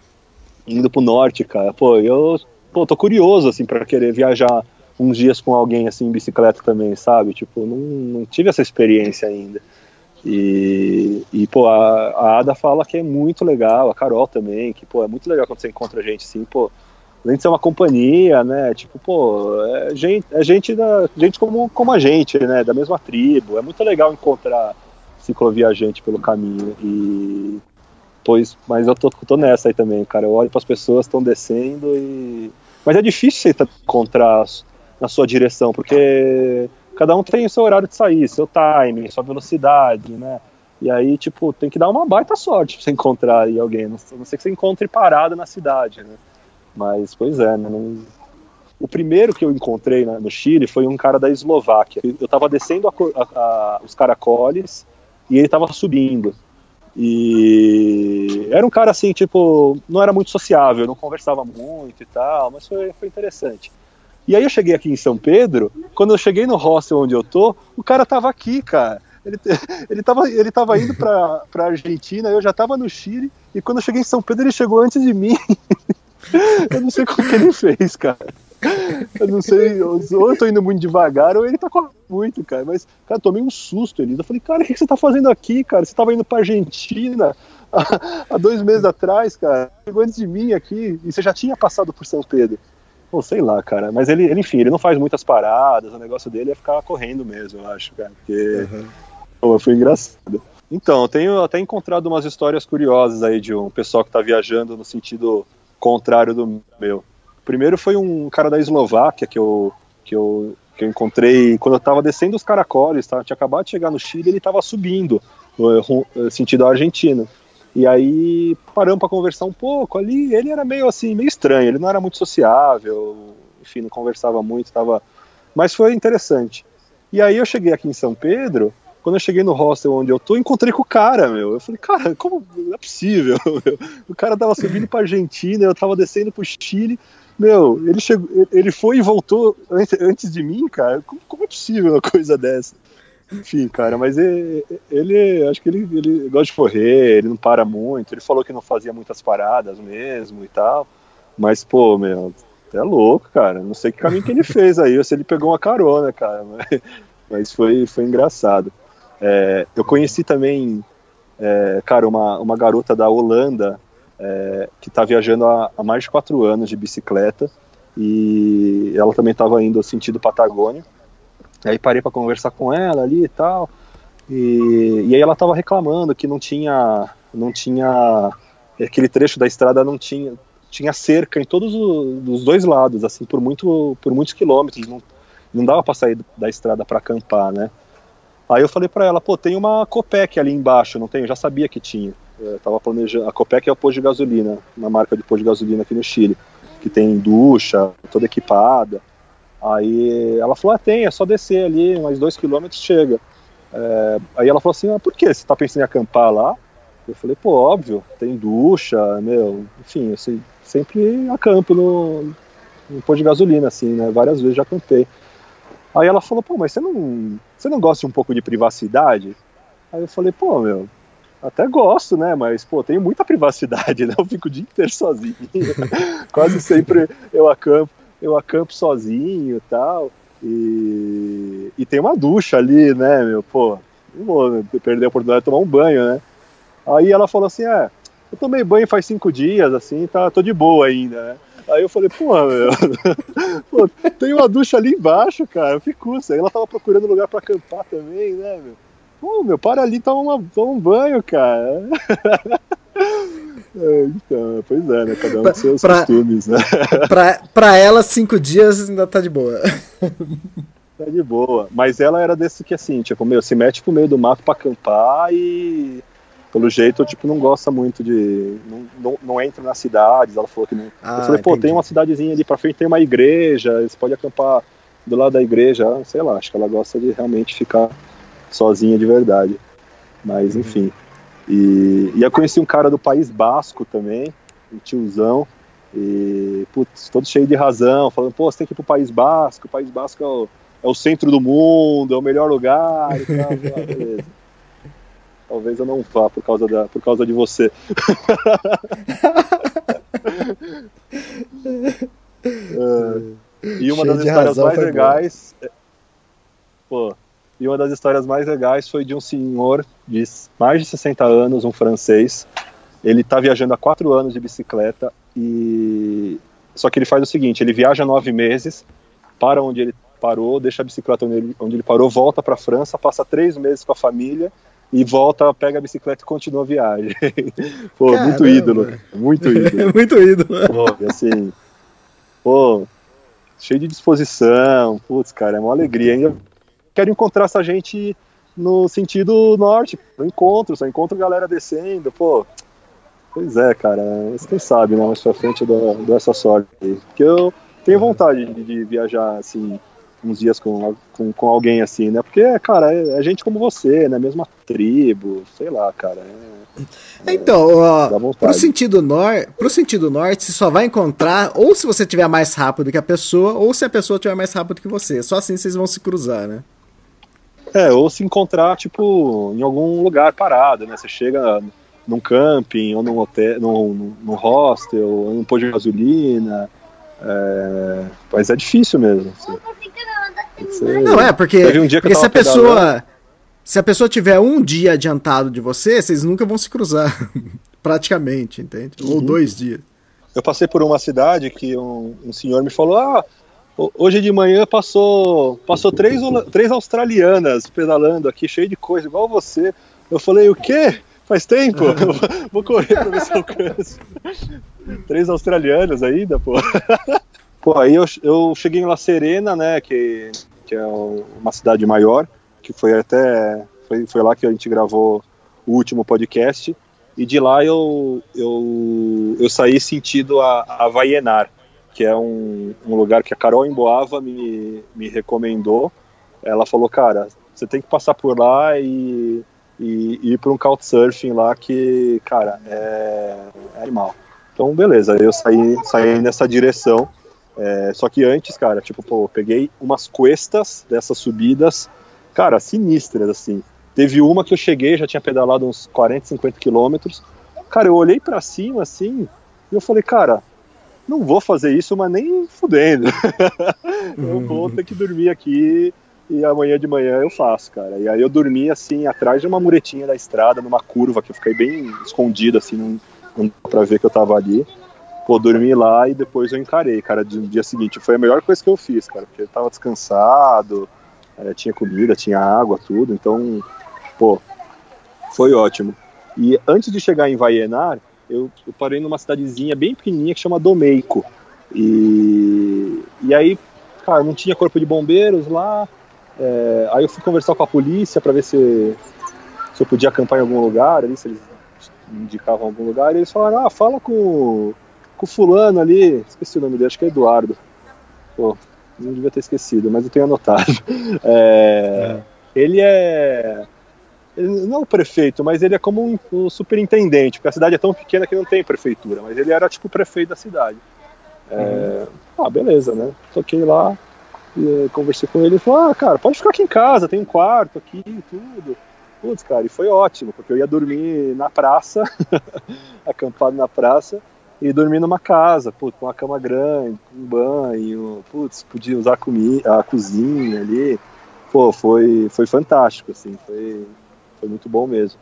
Speaker 5: indo pro norte, cara. Pô, eu pô, tô curioso assim para querer viajar uns dias com alguém assim em bicicleta também, sabe? Tipo, não, não tive essa experiência ainda. E, e pô, a, a Ada fala que é muito legal, a Carol também, que pô, é muito legal quando você encontra gente assim, pô, além de ser uma companhia, né? Tipo, pô, é gente, é gente, da, gente como, como a gente, né? Da mesma tribo. É muito legal encontrar cicloviajante pelo caminho. E pois, mas eu tô, tô nessa aí também, cara. Eu olho para as pessoas estão descendo e mas é difícil você encontrar na sua direção, porque cada um tem o seu horário de sair, seu timing, sua velocidade, né? E aí, tipo, tem que dar uma baita sorte pra você encontrar aí alguém. Não, não sei que você encontre parado na cidade, né? Mas, pois é, né? Não... O primeiro que eu encontrei né, no Chile foi um cara da Eslováquia. Eu tava descendo a, a, a, os caracoles e ele tava subindo. E era um cara assim, tipo, não era muito sociável, não conversava muito e tal, mas foi, foi interessante. E aí eu cheguei aqui em São Pedro, quando eu cheguei no hostel onde eu tô, o cara tava aqui, cara. Ele, ele, tava, ele tava indo pra, pra Argentina, eu já tava no Chile, e quando eu cheguei em São Pedro ele chegou antes de mim. eu não sei como que ele fez, cara. Eu não sei, ou eu tô indo muito devagar, ou ele tá correndo muito, cara. Mas, cara, tomei um susto ali. Eu falei, cara, o que você tá fazendo aqui, cara? Você tava indo pra Argentina há, dois meses atrás, cara. Chegou antes de mim aqui, e você já tinha passado por São Pedro. Pô, sei lá, cara. Mas ele, ele, enfim, ele não faz muitas paradas, o negócio dele é ficar correndo mesmo, eu acho, cara. Porque, uhum. pô, foi engraçado. Então, eu tenho até encontrado umas histórias curiosas aí de um pessoal que tá viajando no sentido contrário do meu primeiro foi um cara da Eslováquia que eu, que eu, que eu encontrei quando eu estava descendo os caracoles, tá? tinha acabado de chegar no Chile ele estava subindo, no eh, sentido argentino. E aí paramos para conversar um pouco ali. Ele era meio assim, meio estranho, ele não era muito sociável, enfim, não conversava muito, tava... mas foi interessante. E aí eu cheguei aqui em São Pedro quando eu cheguei no hostel onde eu tô, encontrei com o cara, meu. Eu falei, cara, como não é possível? Meu? O cara tava subindo pra Argentina, eu tava descendo pro Chile. Meu, ele chegou, ele foi e voltou antes de mim, cara. Como, como é possível uma coisa dessa? Enfim, cara, mas ele, ele, acho que ele, ele gosta de correr, ele não para muito. Ele falou que não fazia muitas paradas mesmo e tal. Mas, pô, meu, é louco, cara. Não sei que caminho que ele fez aí, ou se ele pegou uma carona, cara. Mas, mas foi, foi engraçado. É, eu conheci também, é, cara, uma, uma garota da Holanda é, que está viajando há, há, mais de quatro anos de bicicleta e ela também estava indo sentido Patagônia. Aí parei para conversar com ela ali e tal. E, e aí ela estava reclamando que não tinha, não tinha aquele trecho da estrada não tinha tinha cerca em todos os, dois lados, assim por muito por muitos quilômetros. Não, não dava para sair da estrada para acampar, né? Aí eu falei para ela, pô, tem uma Copec ali embaixo, não tem? Eu já sabia que tinha. Eu tava planejando. A Copec é o posto de gasolina, uma marca de posto de gasolina aqui no Chile, que tem ducha, toda equipada. Aí ela falou, ah, tem, é só descer ali, mais dois quilômetros chega. É, aí ela falou assim, ah, por que? Você tá pensando em acampar lá? Eu falei, pô, óbvio, tem ducha, meu, enfim, eu se- sempre acampo no, no posto de gasolina, assim, né? Várias vezes já acampei. Aí ela falou, pô, mas você não, você não gosta um pouco de privacidade? Aí eu falei, pô, meu, até gosto, né? Mas, pô, tenho muita privacidade, né? Eu fico o dia inteiro sozinho. Quase sempre eu acampo, eu acampo sozinho e tal. E, e tem uma ducha ali, né, meu? Pô, não vou perder a oportunidade de tomar um banho, né? Aí ela falou assim, é, eu tomei banho faz cinco dias, assim, tá, tô de boa ainda, né? Aí eu falei, pô, meu, pô, tem uma ducha ali embaixo, cara, que custa? Aí ela tava procurando lugar pra acampar também, né, meu? Pô, meu, para ali, toma, uma, toma um banho, cara. É, então, pois é, né? Cada um com seus
Speaker 2: Pra-
Speaker 5: costumes, né?
Speaker 2: pra, pra ela, cinco dias ainda tá de boa.
Speaker 5: Tá de boa. Mas ela era desse que assim, tipo, meu, se mete pro meio do mato pra acampar e pelo jeito, tipo, não gosta muito de. Não, não, não entra nas cidades. Ela falou que não.
Speaker 2: Ah,
Speaker 5: eu falei, pô,
Speaker 2: entendi.
Speaker 5: tem uma cidadezinha ali pra frente, tem uma igreja, você pode acampar do lado da igreja, sei lá, acho que ela gosta de realmente ficar sozinha de verdade. Mas
Speaker 2: Uhum.
Speaker 5: enfim. E, e eu conheci um cara do País Basco também, um tiozão, e putz, todo cheio de razão, falando, pô, você tem que ir pro País Basco, o País Basco é o, é o centro do mundo, é o melhor lugar e tal. Beleza. Talvez eu não vá por causa, da, por causa de você. É, e uma
Speaker 2: Cheio
Speaker 5: das histórias mais legais. é- Pô, e uma das histórias mais legais foi de um senhor de mais de 60 anos, um francês. Ele tá viajando há quatro anos de bicicleta e. Só que ele faz o seguinte: ele viaja nove meses, para onde ele parou, deixa a bicicleta onde ele, onde ele parou, volta para a França, passa três meses com a família e volta, pega a bicicleta e continua a viagem. Pô, muito
Speaker 2: Caramba.
Speaker 5: ídolo, muito ídolo.
Speaker 2: É muito ídolo.
Speaker 5: Pô, e assim, pô, cheio de disposição, putz, cara, é uma alegria. Ainda quero encontrar essa gente no sentido norte, no encontro, só encontro galera descendo, pô. Pois é, cara, mas quem sabe, né, mais pra frente eu dou, dou essa sorte aí. Porque eu tenho vontade de, de viajar, assim, uns dias com, com, com alguém assim, né? Porque, cara, é, é gente como você, né? Mesma tribo, sei lá, cara. É,
Speaker 2: Então,
Speaker 5: dá
Speaker 2: ó, pro sentido, nor pro sentido norte, você só vai encontrar ou se você tiver mais rápido que a pessoa, ou se a pessoa tiver mais rápido que você. Só assim vocês vão se cruzar, né?
Speaker 5: É, ou se encontrar, tipo, em algum lugar parado, né? Você chega num camping, ou num hotel, num, num- num hostel, ou num posto de gasolina. É, Mas é difícil mesmo. assim. Você-
Speaker 2: Não, é, porque,
Speaker 5: um
Speaker 2: porque se a pessoa. Se a pessoa tiver um dia adiantado de você, vocês nunca vão se cruzar. Praticamente, entende? Ou
Speaker 5: Uhum.
Speaker 2: dois dias.
Speaker 5: Eu passei por uma cidade que um, um senhor me falou: Ah, ho- hoje de manhã passou, passou três, três australianas pedalando aqui, cheio de coisa, igual você. Eu falei: O quê? Faz tempo? Vou correr pra ver se eu alcanço. Três australianas ainda, pô. Pô, aí eu, eu cheguei em La Serena, né, que, que é uma cidade maior, que foi até. Foi, foi lá que a gente gravou o último podcast. E de lá eu, eu, eu saí sentido a, a Vaienar, que é um, um lugar que a Carol Emboava me, me recomendou. Ela falou, cara, você tem que passar por lá e, e, ir para um couchsurfing lá que, cara, é, é animal. Então, beleza, eu saí, saí nessa direção. É, só que antes, cara, tipo, pô, peguei umas cuestas dessas subidas, cara, sinistras, assim. Teve uma que eu cheguei, já tinha pedalado uns 40, 50 quilômetros. Cara, eu olhei pra cima, assim, e eu falei, cara, não vou fazer isso, mas nem fudendo. eu vou ter que dormir aqui e amanhã de manhã eu faço, cara. E aí eu dormi, assim, atrás de uma muretinha da estrada, numa curva, que eu fiquei bem escondido, assim, não, não dá pra ver que eu tava ali. Pô, dormi lá e depois eu encarei, cara, no dia seguinte. Foi a melhor coisa que eu fiz, cara, porque eu tava descansado, eh, tinha comida, tinha água, tudo, então, pô, foi ótimo. E antes de chegar em Vaienar, eu, eu parei numa cidadezinha bem pequenininha que chama Domeico. E, e aí, cara, não tinha corpo de bombeiros lá. É, aí eu fui conversar com a polícia para ver se, se eu podia acampar em algum lugar ali, se eles me indicavam algum lugar. E eles falaram: ah, fala com, com o fulano ali. Esqueci o nome dele, acho que é Eduardo. Pô, não devia ter esquecido, mas eu tenho anotado. É, Ele é ele não é o prefeito, mas ele é como um, um superintendente, porque a cidade é tão pequena que não tem prefeitura, mas ele era tipo o prefeito da cidade. É, Ah, beleza, né? Toquei lá, conversei com ele, ele falou, ah, cara, pode ficar aqui em casa, tem um quarto aqui, tudo. Putz, cara, e foi ótimo, porque eu ia dormir na praça, acampado na praça, e dormir numa casa, putz, com uma cama grande, com um banho, putz, podia usar a, a cozinha ali. Pô, foi, foi fantástico, assim, foi, foi muito bom mesmo.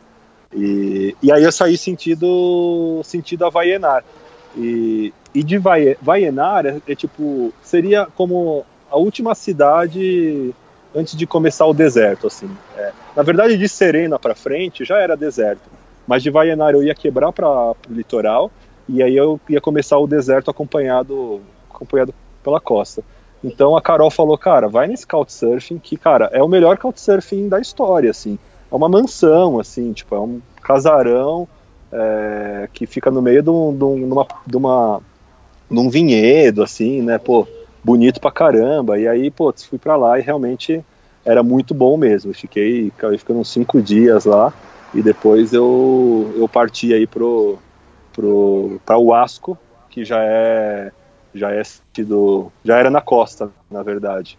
Speaker 5: E, e aí eu saí sentido, sentido Avaienar. E, e de Vai- Vaienar é, é tipo, seria como a última cidade antes de começar o deserto, assim. É, na verdade, de Serena para frente já era deserto, mas de Vaienar eu ia quebrar para o litoral e aí eu ia começar o deserto acompanhado, acompanhado pela costa. Então a Carol falou, cara, vai nesse Couchsurfing que, cara, é o melhor Couchsurfing da história, assim. É uma mansão, assim, tipo, é um casarão é, que fica no meio de, um, de, um, numa, de, uma, de um vinhedo, assim, né, pô, bonito pra caramba. E aí, pô, fui pra lá e realmente era muito bom mesmo. Fiquei, acabei ficando uns cinco dias lá e depois eu, eu parti aí pro, pro, pra Huasco, que já é já é sentido, já era na costa, na verdade.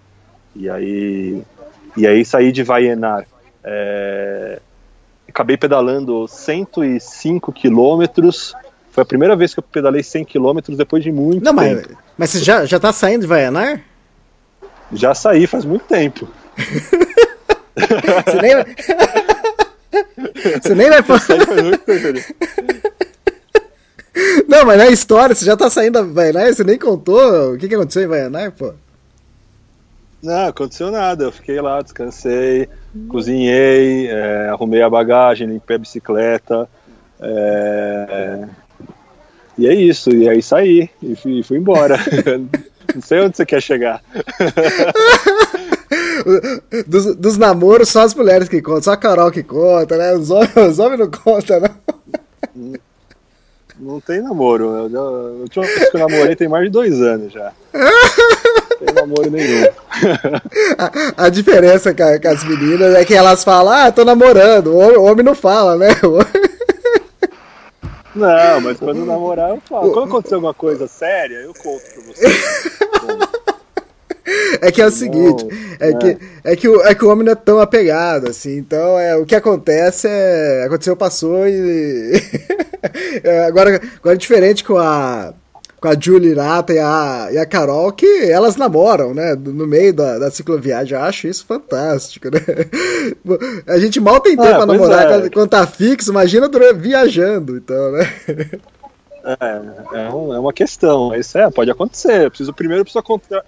Speaker 5: E aí e aí saí de Vaienar. É, acabei pedalando 105 quilômetros. Foi a primeira vez que eu pedalei 100 quilômetros depois de muito
Speaker 2: Não,
Speaker 5: tempo.
Speaker 2: mas, mas você já, já tá saindo de Vaianar?
Speaker 5: Já saí faz muito tempo.
Speaker 2: Você nem vai. Você nem vai falar. Não, mas na história, você já tá saindo da Vaianar, você nem contou o que, que aconteceu em Vaianar, pô.
Speaker 5: Não, aconteceu nada. Eu fiquei lá, descansei, cozinhei, é, arrumei a bagagem, limpei a bicicleta. é, E é isso. E aí saí e fui, fui embora. Não sei onde você quer chegar.
Speaker 2: Dos, dos namoros, só as mulheres que contam, só a Carol que conta, né? Os homens, os homens não contam, não.
Speaker 5: Não tem namoro. Eu, a última vez que eu namorei tem mais de dois anos já. Não tem namoro nenhum.
Speaker 2: A, a diferença com, com as meninas é que elas falam, ah, tô namorando. O homem, o homem não fala, né? O homem-
Speaker 5: Não, mas quando namorar eu falo. Quando acontecer alguma coisa séria, eu conto pra você.
Speaker 2: É que é o seguinte, é, Que, é, que o, é que o homem não é tão apegado, assim, então é, o que acontece é. Aconteceu, passou e. É, agora, agora é diferente com a. Com a Julie Rata e a, e a Carol, que elas namoram, né? No meio da, da cicloviagem. Eu acho isso fantástico, né? A gente mal tem tempo
Speaker 5: Ah,
Speaker 2: pra namorar
Speaker 5: é.
Speaker 2: quando, tá fixo, imagina viajando, então, né?
Speaker 5: É, é, é uma questão. Isso é, pode acontecer. Eu preciso primeiro eu preciso encontrar,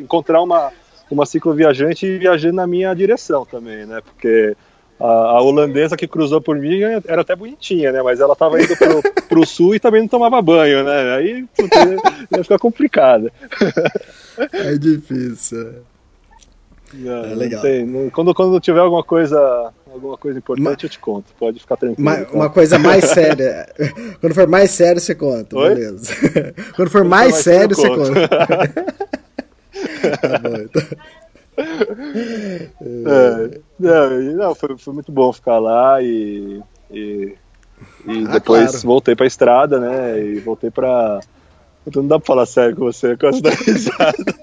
Speaker 5: encontrar uma, uma cicloviajante e viajando na minha direção também, né? Porque a, a holandesa que cruzou por mim era até bonitinha, né? Mas ela estava indo pro, pro sul e também não tomava banho, né? Aí ia, ficar complicado.
Speaker 2: É difícil.
Speaker 5: Não,
Speaker 2: É
Speaker 5: não
Speaker 2: legal.
Speaker 5: tem- não- quando, quando tiver alguma coisa, alguma coisa importante, eu te conto. Pode ficar tranquilo.
Speaker 2: Uma,
Speaker 5: tá?
Speaker 2: uma coisa mais séria. Quando for mais sério, você conta,
Speaker 5: Oi?
Speaker 2: beleza. Quando for mais
Speaker 5: mais
Speaker 2: sério, você conta. tá bom, então.
Speaker 5: É, não, não, foi, foi muito bom ficar lá e, e, e
Speaker 2: Ah,
Speaker 5: depois
Speaker 2: claro.
Speaker 5: voltei pra estrada, né? E voltei pra. Puta, Não dá pra falar sério com você, com essa da risada.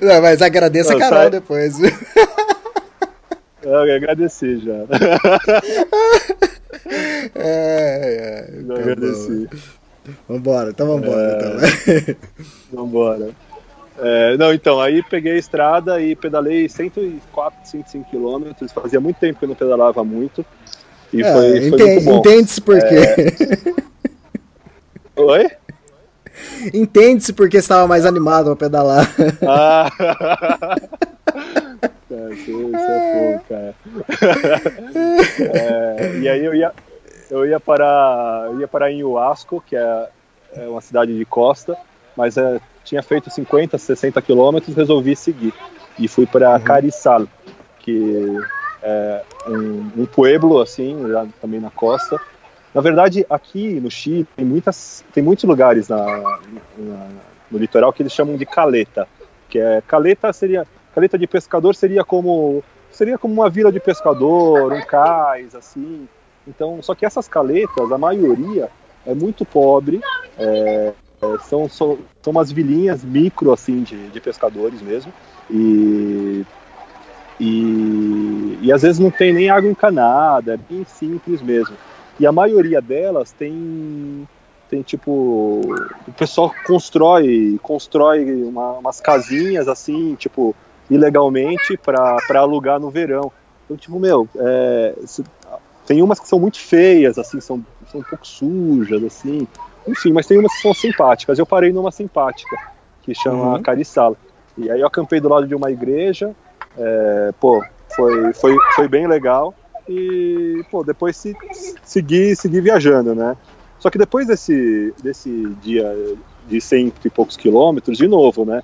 Speaker 2: Não, mas agradeça a Carol
Speaker 5: sai-
Speaker 2: depois?
Speaker 5: Eu agradeci já.
Speaker 2: É, é,
Speaker 5: Já
Speaker 2: tá
Speaker 5: agradeci.
Speaker 2: bom. Vambora, então vambora.
Speaker 5: É.
Speaker 2: Então.
Speaker 5: Vambora. É, não, então, aí peguei a estrada e pedalei 104, 105 quilômetros. Fazia muito tempo que eu não pedalava muito. E
Speaker 2: É,
Speaker 5: foi, foi bom. É.
Speaker 2: Entende-se por quê.
Speaker 5: Oi?
Speaker 2: Entende-se porque estava mais animado pra pedalar.
Speaker 5: Ah! Cara, isso, isso é fogo, cara. É, e aí eu ia, eu ia para eu ia para em Huasco, que é, é uma cidade de costa, mas é, tinha feito 50, 60 quilômetros, resolvi seguir e fui para Carizal, que é um, um pueblo assim, também na costa. Na verdade, aqui no Chile tem muitas tem muitos lugares na, na- no litoral que eles chamam de caleta, que é caleta seria caleta de pescador seria como seria como uma vila de pescador, um cais, assim. Então, só que essas caletas, a maioria é muito pobre, é, é, são, são, são umas vilinhas micro, assim, de, de pescadores mesmo, e, e, e às vezes não tem nem água encanada, é bem simples mesmo. E a maioria delas tem tem tipo o pessoal constrói constrói uma, umas casinhas assim tipo ilegalmente para alugar no verão. Então tipo meu é, tem umas que são muito feias assim são, são um pouco sujas assim enfim mas tem umas que são simpáticas eu parei numa simpática que chama uhum. Cariçala e aí eu acampei do lado de uma igreja é, pô foi, foi, foi bem legal e pô depois se, segui segui viajando né só que depois desse, desse dia de cento e poucos quilômetros, de novo, né?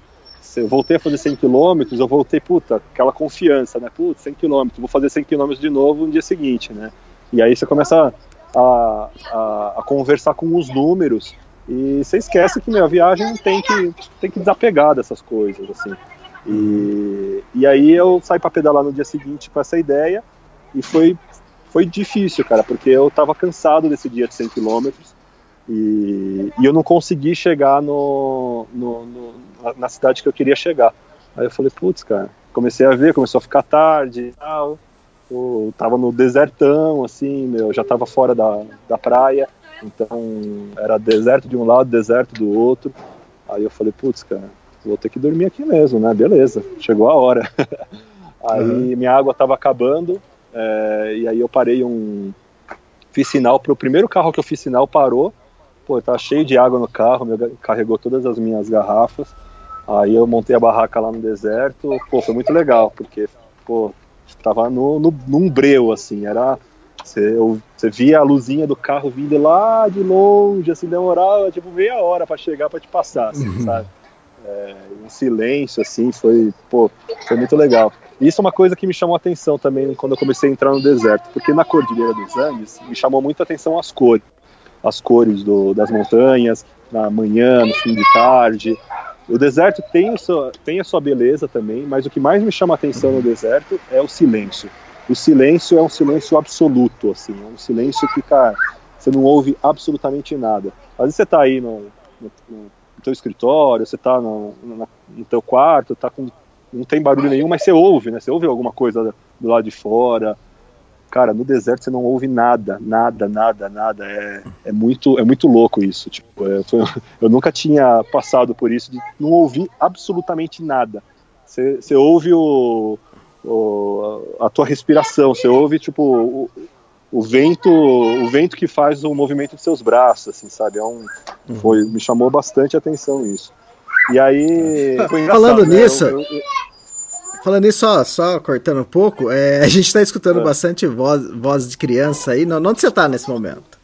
Speaker 5: Eu voltei a fazer 100 quilômetros, eu voltei, puta, aquela confiança, né? Putz, 100 quilômetros, vou fazer 100 quilômetros de novo no dia seguinte, né? E aí você começa a, a, a, conversar com os números e você esquece que, meu, a viagem tem que, tem que desapegar dessas coisas, assim. E, e aí eu saí para pedalar no dia seguinte com essa ideia e foi foi difícil, cara, porque eu tava cansado desse dia de 100 km e, e eu não consegui chegar no, no, no, na cidade que eu queria chegar. Aí eu falei, putz, cara, comecei a ver, começou a ficar tarde e tal. Eu tava no desertão, assim, meu, já tava fora da, da praia, então era deserto de um lado, deserto do outro. Aí eu falei, putz, cara, vou ter que dormir aqui mesmo, né? Beleza, chegou a hora. Aí uhum. minha água tava acabando, é, e aí eu parei um. Fiz sinal para o primeiro carro que eu fiz sinal parou. Pô, tava cheio de água no carro, meu, carregou todas as minhas garrafas. Aí eu montei a barraca lá no deserto. Pô, foi muito legal, porque, pô, tava no, no, num breu, assim, era. Você, via a luzinha do carro vindo lá de longe, assim, demorava tipo meia hora para chegar para te passar, assim, uhum. sabe? É, em silêncio, assim, foi, pô, foi muito legal. Isso é uma coisa que me chamou a atenção também quando eu comecei a entrar no deserto, porque na Cordilheira dos Andes me chamou muito a atenção as cores, as cores do, das montanhas, na manhã, no fim de tarde. O deserto tem, o seu, tem a sua beleza também, mas o que mais me chama a atenção no deserto é o silêncio. O silêncio é um silêncio absoluto, assim, é um silêncio que, cara, você não ouve absolutamente nada. Às vezes você está aí no, no, no teu escritório, você está no, no, no teu quarto, está com não tem barulho nenhum, mas você ouve, né? Você ouve alguma coisa do lado de fora. Cara, no deserto você não ouve nada, nada, nada, nada. É, é, muito, é muito louco isso. Tipo, é, foi, eu nunca tinha passado por isso de não ouvir absolutamente nada. Você, você ouve o, o, a tua respiração, você ouve tipo o, o vento, o vento que faz o movimento dos seus braços, assim, sabe? É um, foi, me chamou bastante atenção isso. E aí.
Speaker 2: Falando né? nisso. Eu, eu, Falando nisso, só, só cortando um pouco, é, a gente está escutando é. bastante voz, voz de criança aí. Não, onde você está nesse momento?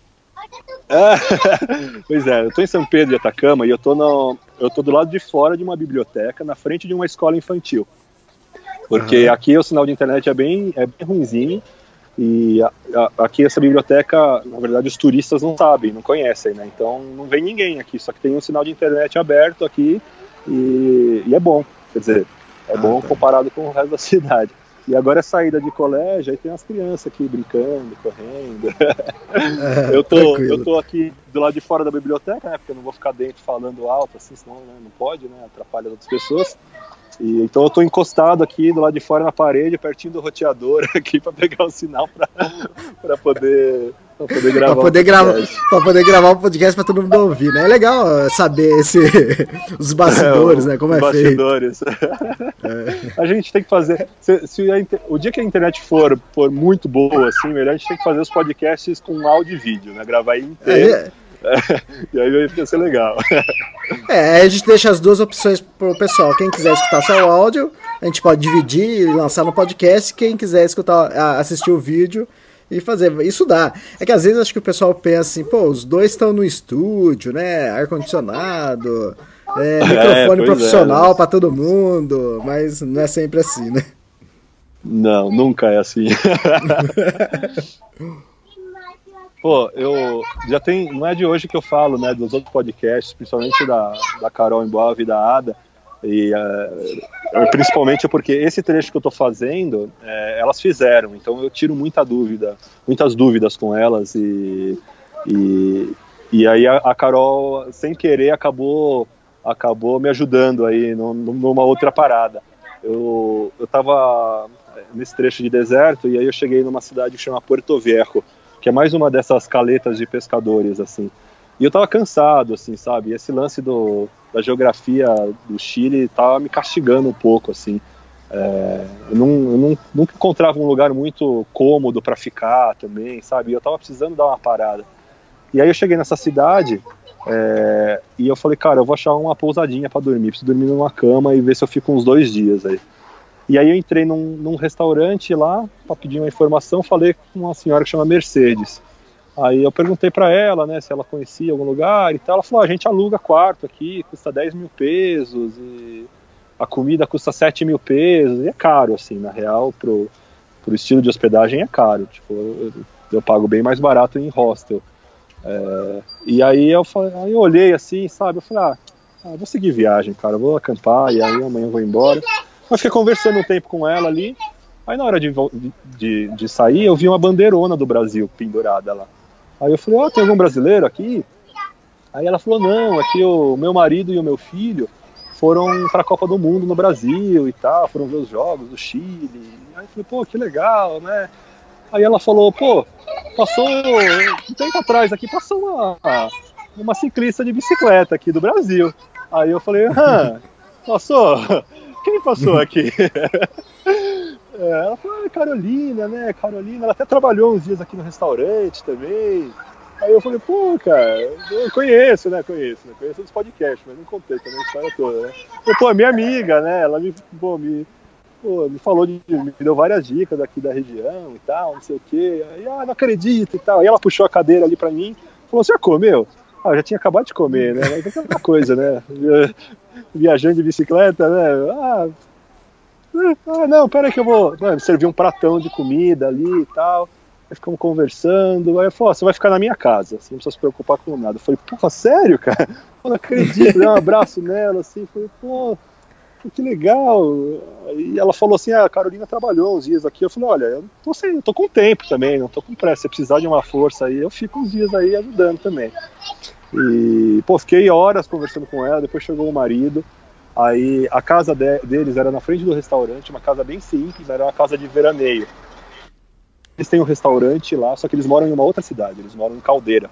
Speaker 5: É, pois é, eu estou em São Pedro de Atacama e eu tô, no, eu tô do lado de fora de uma biblioteca, na frente de uma escola infantil. Porque uhum. aqui o sinal de internet é bem, é bem ruimzinho. E a, a, aqui essa biblioteca, na verdade, os turistas não sabem, não conhecem, né? Então não vem ninguém aqui, só que tem um sinal de internet aberto aqui e, e é bom. Quer dizer, é ah, bom tá. comparado com o resto da cidade. E agora é saída de colégio, aí tem as crianças aqui brincando, correndo. É, eu, tô, eu tô aqui do lado de fora da biblioteca, né? Porque eu não vou ficar dentro falando alto, assim, senão né, não pode, né? Atrapalha outras pessoas. E, então eu estou encostado aqui do lado de fora na parede, pertinho do roteador aqui para pegar o sinal para poder Pra poder gravar
Speaker 2: pra poder, grava, pra poder gravar o podcast pra todo mundo ouvir, né? É legal saber esse, os bastidores, é, o, né? Como é bastidores. feito.
Speaker 5: É. A gente tem que fazer. Se, se a, o dia que a internet for, for muito boa, assim, melhor a gente tem que fazer os podcasts com áudio e vídeo, né? Gravar inteiro. É, e aí vai ser legal.
Speaker 2: É, a gente deixa as duas opções pro pessoal. Quem quiser escutar só o áudio, a gente pode dividir e lançar no podcast. Quem quiser escutar, assistir o vídeo e fazer. Isso dá. É que às vezes acho que o pessoal pensa assim, pô, os dois estão no estúdio, né? Ar-condicionado, é, é microfone é, profissional é, para todo mundo, mas não é sempre assim, né?
Speaker 5: Não, nunca é assim. Pô, eu já tem, não é de hoje que eu falo, né, dos outros podcasts, principalmente da, da Carol em Boa e da Ada, E uh, principalmente porque esse trecho que eu estou fazendo, é, elas fizeram, então eu tiro muita dúvida, muitas dúvidas com elas e, e, e aí a, a Carol, sem querer, acabou acabou me ajudando aí numa outra parada. Eu, eu tava nesse trecho de deserto e aí eu cheguei numa cidade que chama Puerto Viejo, que é mais uma dessas caletas de pescadores, assim. E eu tava cansado, assim, sabe? Esse lance do, da geografia do Chile tava me castigando um pouco, assim. É, eu, não, eu não, nunca encontrava um lugar muito cômodo para ficar também, sabe? E eu tava precisando dar uma parada. E aí eu cheguei nessa cidade é, e eu falei, cara, eu vou achar uma pousadinha para dormir, preciso dormir numa cama e ver se eu fico uns dois dias aí. E aí eu entrei num, num restaurante lá para pedir uma informação, falei com uma senhora que chama Mercedes. Aí eu perguntei para ela, né, se ela conhecia algum lugar e tal. Ela falou: ah, a gente aluga quarto aqui, custa 10 mil pesos e a comida custa 7 mil pesos. E é caro, assim, na real, pro, pro estilo de hospedagem é caro. Tipo, eu, eu pago bem mais barato em hostel. É, e aí eu, aí eu olhei assim, sabe? Eu falei, ah, ah, vou seguir viagem, cara, vou acampar e aí amanhã eu vou embora. Eu fiquei conversando um tempo com ela ali. Aí na hora de, de, de sair, eu vi uma bandeirona do Brasil pendurada lá. Aí eu falei, ó, oh, tem algum brasileiro aqui? Aí ela falou, não, aqui o meu marido e o meu filho foram para a Copa do Mundo no Brasil e tal, foram ver os jogos do Chile. Aí eu falei, pô, que legal, né? Aí ela falou, pô, passou um tempo atrás aqui, passou uma, uma ciclista de bicicleta aqui do Brasil. Aí eu falei, ah, passou? Quem passou aqui? é, ela falou, ah, Carolina, né? Carolina, ela até trabalhou uns dias aqui no restaurante também. Aí eu falei, pô, cara, eu conheço, né? Conheço, né? Conheço dos podcasts, mas não contei também a história toda, né? Eu, pô, minha amiga, né? Ela me, pô, me, pô, me falou de. me deu várias dicas aqui da região e tal, não sei o quê. Aí, ah, não acredito e tal. Aí ela puxou a cadeira ali pra mim, falou, você já comeu? Ah, eu já tinha acabado de comer, né? É uma coisa, né? Viajando de bicicleta, né? Ah, ah não, pera que eu vou. Mano, servir um pratão de comida ali e tal. Aí ficamos conversando. Aí eu falei, você vai ficar na minha casa, você não precisa se preocupar com nada. Eu falei, pô, sério, cara? Eu não acredito. Dei um abraço nela, assim, falei, pô, que legal. E ela falou assim: ah, a Carolina trabalhou uns dias aqui. Eu falei: olha, eu tô, sem, eu tô com tempo também, não tô com pressa. Se precisar de uma força aí, eu fico uns dias aí ajudando também. E, pô, fiquei horas conversando com ela. Depois chegou o marido. Aí a casa de, deles era na frente do restaurante, uma casa bem simples, era uma casa de veraneio. Eles têm um restaurante lá, só que eles moram em uma outra cidade, eles moram em Caldeira.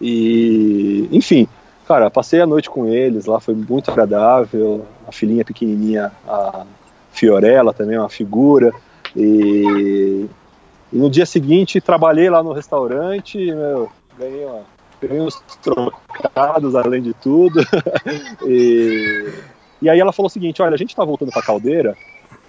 Speaker 5: E, enfim, Cara, passei a noite com eles lá, foi muito agradável. A filhinha pequenininha, a Fiorella também, uma figura. E, e no dia seguinte trabalhei lá no restaurante, meu, ganhei, uma, uns trocados além de tudo. e, e aí ela falou o seguinte: olha, a gente tá voltando pra caldeira.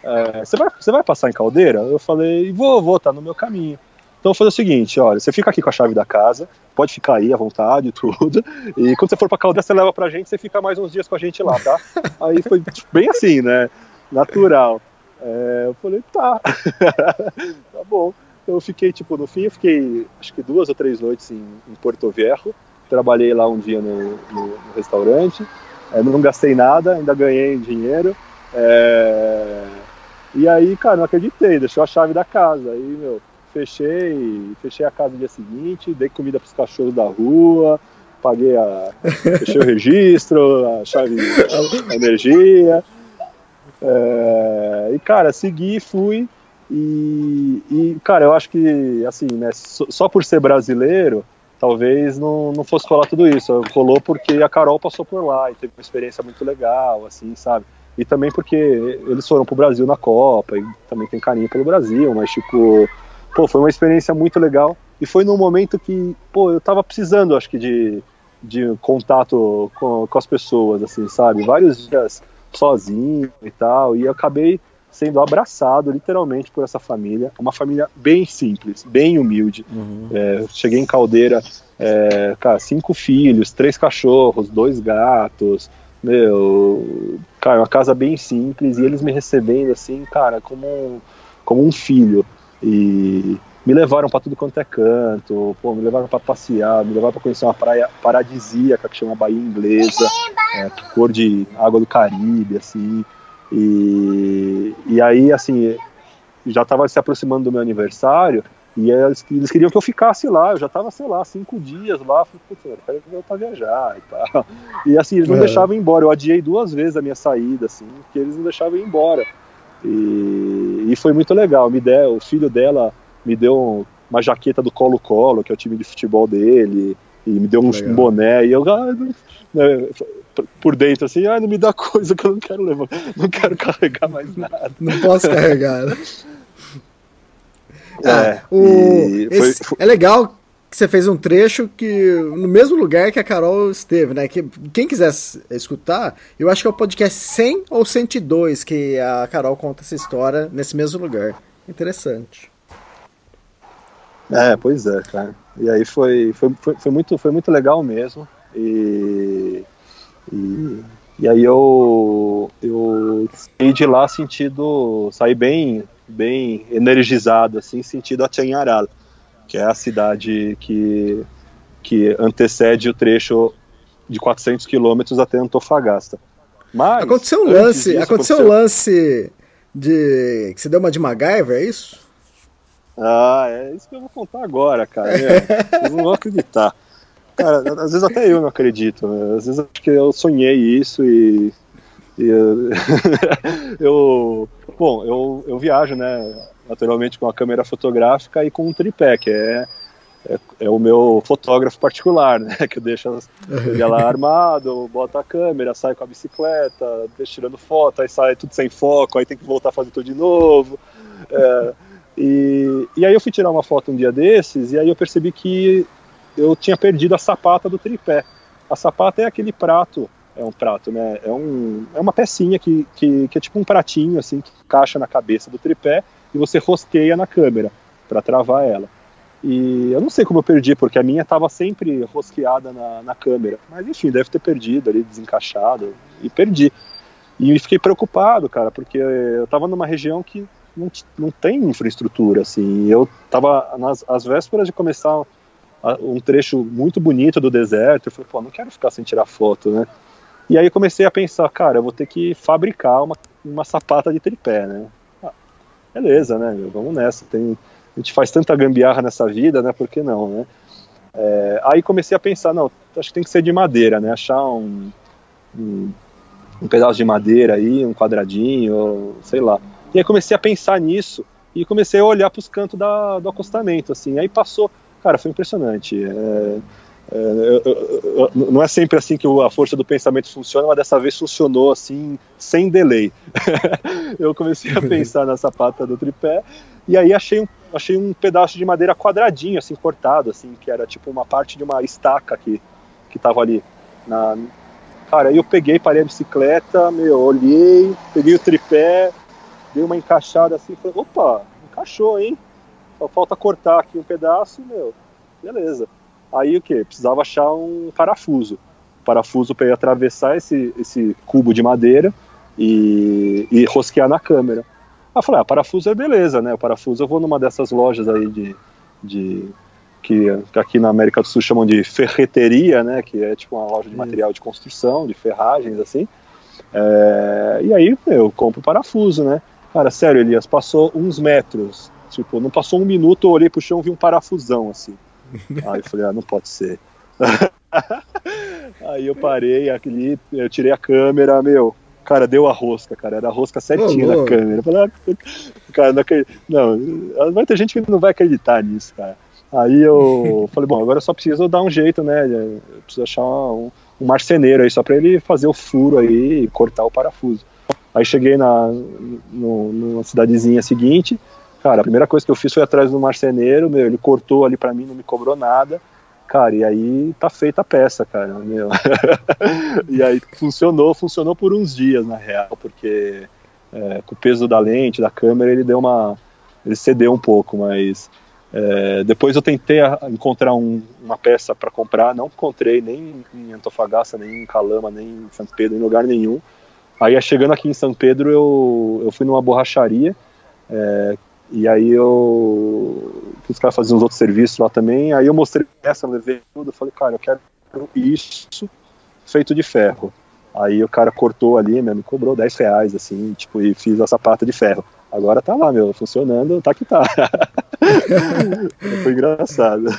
Speaker 5: É, você, vai, você vai passar em caldeira? Eu falei, vou, vou, tá no meu caminho. Então vou fazer o seguinte, olha, você fica aqui com a chave da casa, pode ficar aí à vontade, tudo. E quando você for pra Caldeira, você leva pra gente, você fica mais uns dias com a gente lá, tá? Aí foi bem assim, né? Natural. É, eu falei, tá. tá bom. Eu fiquei, tipo, no fim, eu fiquei acho que duas ou três noites em, em Porto Viejo. Trabalhei lá um dia no, no, no restaurante. É, não gastei nada, ainda ganhei dinheiro. É... E aí, cara, não acreditei, deixou a chave da casa. Aí, meu, fechei, fechei a casa no dia seguinte, dei comida para os cachorros da rua, paguei a. fechei o registro, a chave, a energia. É, e cara, segui, fui. E, e, cara, eu acho que, assim, né, só por ser brasileiro, talvez não, não fosse rolar tudo isso. Rolou porque a Carol passou por lá e teve uma experiência muito legal, assim, sabe? E também porque eles foram pro Brasil na Copa e também tem carinho pelo Brasil, mas, tipo, pô, foi uma experiência muito legal. E foi num momento que, pô, eu tava precisando, acho que, de, de contato com, com as pessoas, assim, sabe? Vários dias sozinho e tal. E eu acabei sendo abraçado, literalmente, por essa família. Uma família bem simples, bem humilde. Uhum. É, cheguei em Caldeira, é, cara, cinco filhos, três cachorros, dois gatos. Meu, cara, uma casa bem simples. E eles me recebendo, assim, cara, como, como um filho. E, me levaram para tudo quanto é canto, pô, me levaram para passear, me levaram para conhecer uma praia paradisíaca que chama Bahia Inglesa, é, cor de água do Caribe, assim. E, e aí, assim, já estava se aproximando do meu aniversário e eles, eles, queriam que eu ficasse lá. Eu já estava, sei lá, cinco dias lá. Falei, putz, eu quero voltar a viajar e tal. E assim, eles não é. deixavam ir embora. Eu adiei duas vezes a minha saída, assim, porque eles não deixavam ir embora. E, e foi muito legal. Me deu, o filho dela me deu uma jaqueta do Colo-Colo, que é o time de futebol dele, e me deu um, um boné. E eu, ah, né, por dentro, assim, ah, não me dá coisa que eu não quero levar, não quero carregar mais nada.
Speaker 2: Não posso carregar, né?
Speaker 5: É, ah,
Speaker 2: o, esse, foi... é legal que você fez um trecho que no mesmo lugar que a Carol esteve, né? Que, quem quiser escutar, eu acho que é o podcast 100 ou 102 que a Carol conta essa história nesse mesmo lugar. Interessante.
Speaker 5: É, pois é, cara. E aí foi, foi, foi, foi muito, foi muito legal mesmo. E, e, e aí eu, eu saí de lá sentido, saí bem bem energizado, assim, sentido Achanharal, que é a cidade que, que antecede o trecho de 400 quilômetros até Antofagasta. Mas,
Speaker 2: aconteceu um lance, disso, aconteceu um lance de que você deu uma de MacGyver, é isso?
Speaker 5: Ah, é isso que eu vou contar agora, cara. É, vocês não vão acreditar. Cara, às vezes até eu não acredito. Né? Às vezes acho que eu sonhei isso e, e eu, Bom, eu, eu viajo, né, naturalmente com a câmera fotográfica e com um tripé, que é, é, é o meu fotógrafo particular, né, que eu deixo ele lá armado, bota a câmera, sai com a bicicleta, deixa tirando foto, aí sai tudo sem foco, aí tem que voltar a fazer tudo de novo. É, e, e aí eu fui tirar uma foto um dia desses e aí eu percebi que eu tinha perdido a sapata do tripé. A sapata é aquele prato é um prato, né? É, um, é uma pecinha que, que, que, é tipo um pratinho, assim, que encaixa na cabeça do tripé e você rosqueia na câmera para travar ela. E eu não sei como eu perdi, porque a minha estava sempre rosqueada na, na câmera. Mas enfim, deve ter perdido ali, desencaixado, e perdi. E fiquei preocupado, cara, porque eu estava numa região que não, não tem infraestrutura, assim. Eu estava nas as vésperas de começar um trecho muito bonito do deserto. Eu falei, pô, não quero ficar sem tirar foto, né? E aí comecei a pensar, cara, eu vou ter que fabricar uma, uma sapata de tripé, né? Ah, beleza, né? Vamos nessa. Tem, a gente faz tanta gambiarra nessa vida, né? Por que não, né? É, aí comecei a pensar, não, acho que tem que ser de madeira, né? Achar um, um, um pedaço de madeira aí, um quadradinho, sei lá. E aí comecei a pensar nisso e comecei a olhar para os cantos da, do acostamento, assim. Aí passou, cara, foi impressionante. É, é, eu, eu, eu, não é sempre assim que a força do pensamento funciona, mas dessa vez funcionou assim, sem delay. eu comecei a pensar na sapata do tripé e aí achei um, achei um pedaço de madeira quadradinho, assim, cortado, assim, que era tipo uma parte de uma estaca que, que tava ali. Na... Cara, aí eu peguei, parei a bicicleta, meu, olhei, peguei o tripé, dei uma encaixada assim, falei, opa, encaixou, hein? Só falta cortar aqui um pedaço, meu, beleza. Aí o que? Precisava achar um parafuso. Parafuso para atravessar esse, esse cubo de madeira e, e rosquear na câmera. Aí eu falei, ah, parafuso é beleza, né? O parafuso eu vou numa dessas lojas aí de. de que, que aqui na América do Sul chamam de ferreteria, né? Que é tipo uma loja de material de construção, de ferragens, assim. É, e aí eu compro parafuso, né? Cara, sério, Elias, passou uns metros. Tipo, não passou um minuto, eu olhei pro chão e vi um parafusão, assim. Aí eu falei, ah, não pode ser. Aí eu parei aqui, eu tirei a câmera, meu, cara, deu a rosca, cara, era a rosca certinha oh, na câmera. Eu falei, ah, cara, não, não, vai ter gente que não vai acreditar nisso, cara. Aí eu falei, bom, agora eu só preciso dar um jeito, né? Eu preciso achar um, um marceneiro aí, só pra ele fazer o furo aí e cortar o parafuso. Aí cheguei na no, numa cidadezinha seguinte, Cara, a primeira coisa que eu fiz foi atrás do marceneiro, meu, ele cortou ali para mim, não me cobrou nada. Cara, e aí tá feita a peça, cara, meu. e aí funcionou, funcionou por uns dias, na real, porque é, com o peso da lente, da câmera, ele deu uma. ele cedeu um pouco, mas. É, depois eu tentei encontrar um, uma peça para comprar, não encontrei nem em Antofagasta, nem em Calama, nem em São Pedro, em lugar nenhum. Aí chegando aqui em São Pedro, eu, eu fui numa borracharia é, e aí eu que os caras faziam os outros serviços lá também. Aí eu mostrei essa, levei tudo, falei, cara, eu quero isso feito de ferro. Aí o cara cortou ali, meu, me cobrou 10 reais, assim, tipo, e fiz a sapata de ferro. Agora tá lá, meu, funcionando, tá que tá. Foi engraçado.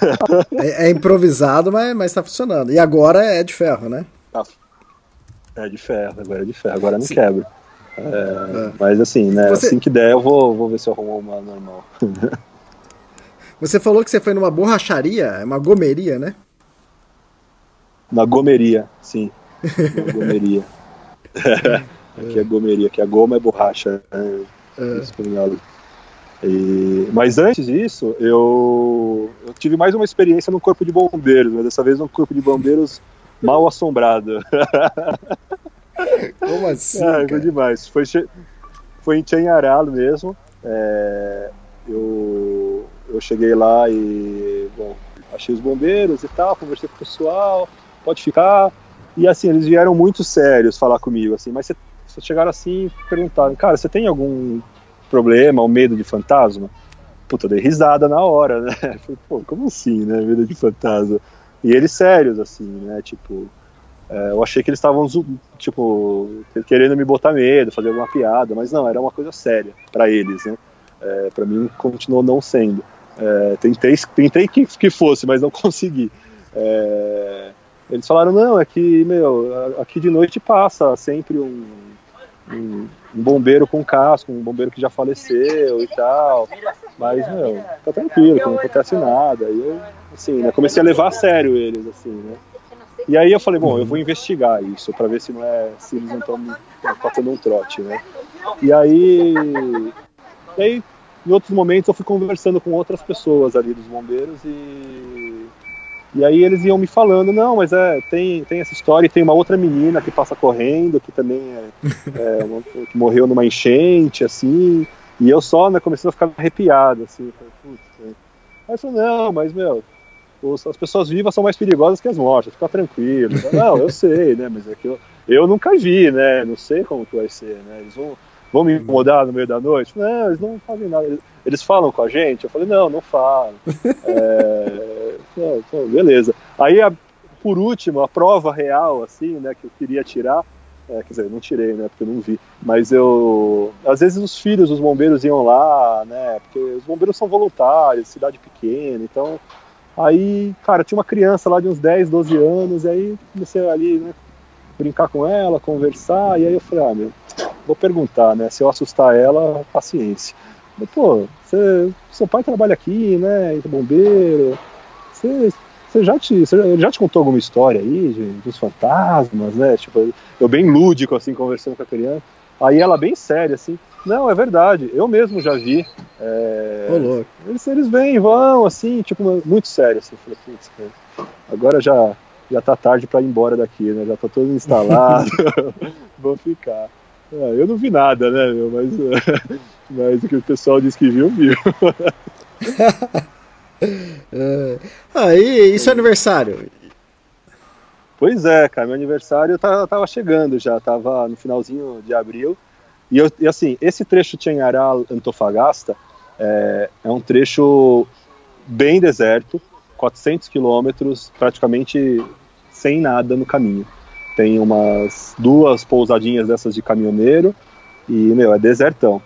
Speaker 2: É, é, improvisado, mas, mas tá funcionando. E agora é de ferro, né?
Speaker 5: É de ferro, agora é de ferro, agora não Sim. quebra. É, é. Mas assim, né? Você... Assim que der, eu vou, vou ver se eu arrumo uma normal.
Speaker 2: Você falou que você foi numa borracharia, é uma gomeria, né?
Speaker 5: Na gomeria, sim. Na gomeria. aqui é gomeria, aqui a goma é borracha. Né? É. E, mas antes disso, eu, eu tive mais uma experiência no corpo de bombeiros, mas dessa vez no corpo de bombeiros mal assombrado.
Speaker 2: Como assim?
Speaker 5: Ah, foi demais. Foi, foi em Tianharalo mesmo. É, eu, eu cheguei lá e, bom, achei os bombeiros e tal, conversei com o pessoal, pode ficar. E assim, eles vieram muito sérios falar comigo, assim, mas você, chegaram assim e perguntaram, cara, você tem algum problema ou medo de fantasma? Puta, eu dei risada na hora, né? Falei, pô, como assim, né? Medo de fantasma. E eles sérios, assim, né? Tipo, é, eu achei que eles estavam, tipo, querendo me botar medo, fazer alguma piada, mas não, era uma coisa séria para eles, né? É, para mim, continuou não sendo. É, tentei, tentei que, que fosse, mas não consegui. É, eles falaram, não, é que, meu, aqui de noite passa sempre um, um, um, bombeiro com casco, um bombeiro que já faleceu e tal. Mas, meu, tá tranquilo, não acontece nada. E eu, assim, né, comecei a levar a sério eles, assim, né. E aí eu falei, bom, eu vou investigar isso para ver se não é se eles não estão fazendo um trote, né? E aí, e aí, em outros momentos eu fui conversando com outras pessoas ali dos bombeiros e e aí eles iam me falando, não, mas é, tem, tem essa história e tem uma outra menina que passa correndo, que também é, é uma, que morreu numa enchente, assim, e eu só, né, começando a ficar arrepiado, assim, putz, né? Aí eu falei, não, mas, meu, os, as pessoas vivas são mais perigosas que as mortas, fica tranquilo. Não, eu sei, né? Mas é que eu, eu nunca vi, né? Não sei como que vai ser, né? Eles vão, vão me incomodar no meio da noite? Não, eles não fazem nada. Eles, eles falam com a gente? Eu falei, não, não falam. É, não, beleza. Aí, a, por último, a prova real, assim, né, que eu queria tirar, é, quer dizer, eu não tirei, né, porque eu não vi, mas eu, às vezes os filhos dos bombeiros iam lá, né, porque os bombeiros são voluntários, cidade pequena, então Aí, cara, tinha uma criança lá de uns 10, 12 anos, e aí comecei ali, né, brincar com ela, conversar, e aí eu falei, ah, meu, vou perguntar, né, se eu assustar ela, paciência. Mas, pô, você, seu pai trabalha aqui, né, é bombeiro, você, você já te, você já te contou alguma história aí de, dos fantasmas, né, tipo, eu bem lúdico, assim, conversando com a criança. Aí ela bem séria, assim, não, é verdade, eu mesmo já vi. É,
Speaker 2: louco.
Speaker 5: Eles, eles vêm, vão, assim, tipo, muito sério, assim, falei, putz, agora já, já tá tarde para ir embora daqui, né, já tá todo instalado, vou ficar. É, eu não vi nada, né, meu, mas, mas o que o pessoal disse que viu, viu.
Speaker 2: é. Ah, e, e seu aniversário?
Speaker 5: Pois é, cara, meu aniversário tava, tava chegando já, tava no finalzinho de abril. E, eu, e assim, esse trecho Tianhará-Antofagasta é, é um trecho bem deserto, 400 quilômetros, praticamente sem nada no caminho. Tem umas duas pousadinhas dessas de caminhoneiro e, meu, é desertão.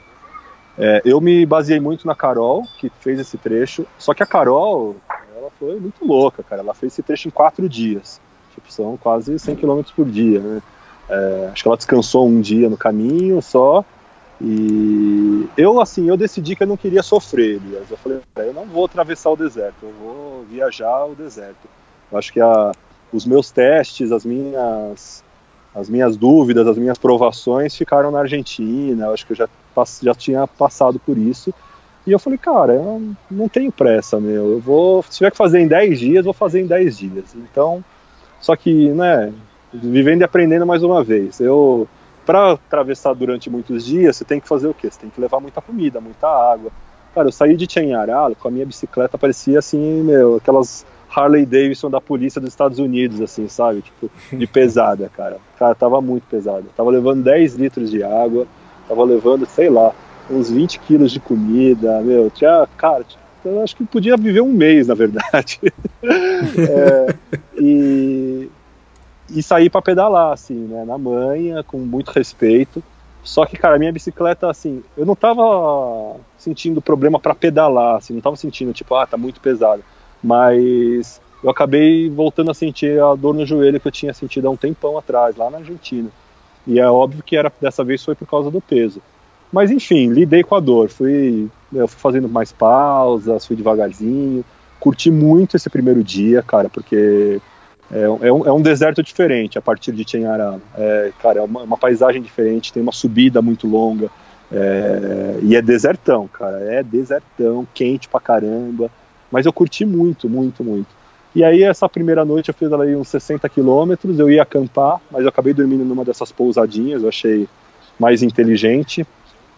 Speaker 5: É, eu me baseei muito na Carol, que fez esse trecho, só que a Carol, ela foi muito louca, cara. Ela fez esse trecho em quatro dias tipo, são quase 100 km por dia, né? É, acho que ela descansou um dia no caminho só. E eu, assim, eu decidi que eu não queria sofrer, Elias. Eu falei, eu não vou atravessar o deserto, eu vou viajar o deserto. Eu acho que a, os meus testes, as minhas, as minhas dúvidas, as minhas provações ficaram na Argentina. Eu acho que eu já, já tinha passado por isso. E eu falei, cara, eu não tenho pressa, meu. Eu vou, se tiver que fazer em 10 dias, vou fazer em 10 dias. Então, só que, né, vivendo e aprendendo mais uma vez. Eu, para atravessar durante muitos dias, você tem que fazer o quê? Você tem que levar muita comida, muita água. Cara, eu saí de Tianhará com a minha bicicleta, parecia assim, meu, aquelas Harley Davidson da polícia dos Estados Unidos, assim, sabe? Tipo, de pesada, cara. Cara, tava muito pesada. Tava levando 10 litros de água, tava levando, sei lá, uns 20 quilos de comida, meu, tinha, cara, eu acho que podia viver um mês, na verdade. é, e, e sair para pedalar, assim, né, na manhã, com muito respeito. Só que, cara, minha bicicleta, assim, eu não tava sentindo problema para pedalar, assim, não tava sentindo, tipo, ah, tá muito pesado. Mas eu acabei voltando a sentir a dor no joelho que eu tinha sentido há um tempão atrás, lá na Argentina. E é óbvio que era dessa vez foi por causa do peso. Mas enfim, lidei com a dor, fui, eu fui fazendo mais pausas, fui devagarzinho, curti muito esse primeiro dia, cara, porque é, é, um, é um, deserto diferente a partir de Chenhará. É, cara, é uma, uma, paisagem diferente, tem uma subida muito longa, é, e é desertão, cara, é desertão, quente pra caramba, mas eu curti muito, muito, muito. E aí essa primeira noite eu fiz ali uns 60 quilômetros, eu ia acampar, mas eu acabei dormindo numa dessas pousadinhas, eu achei mais inteligente,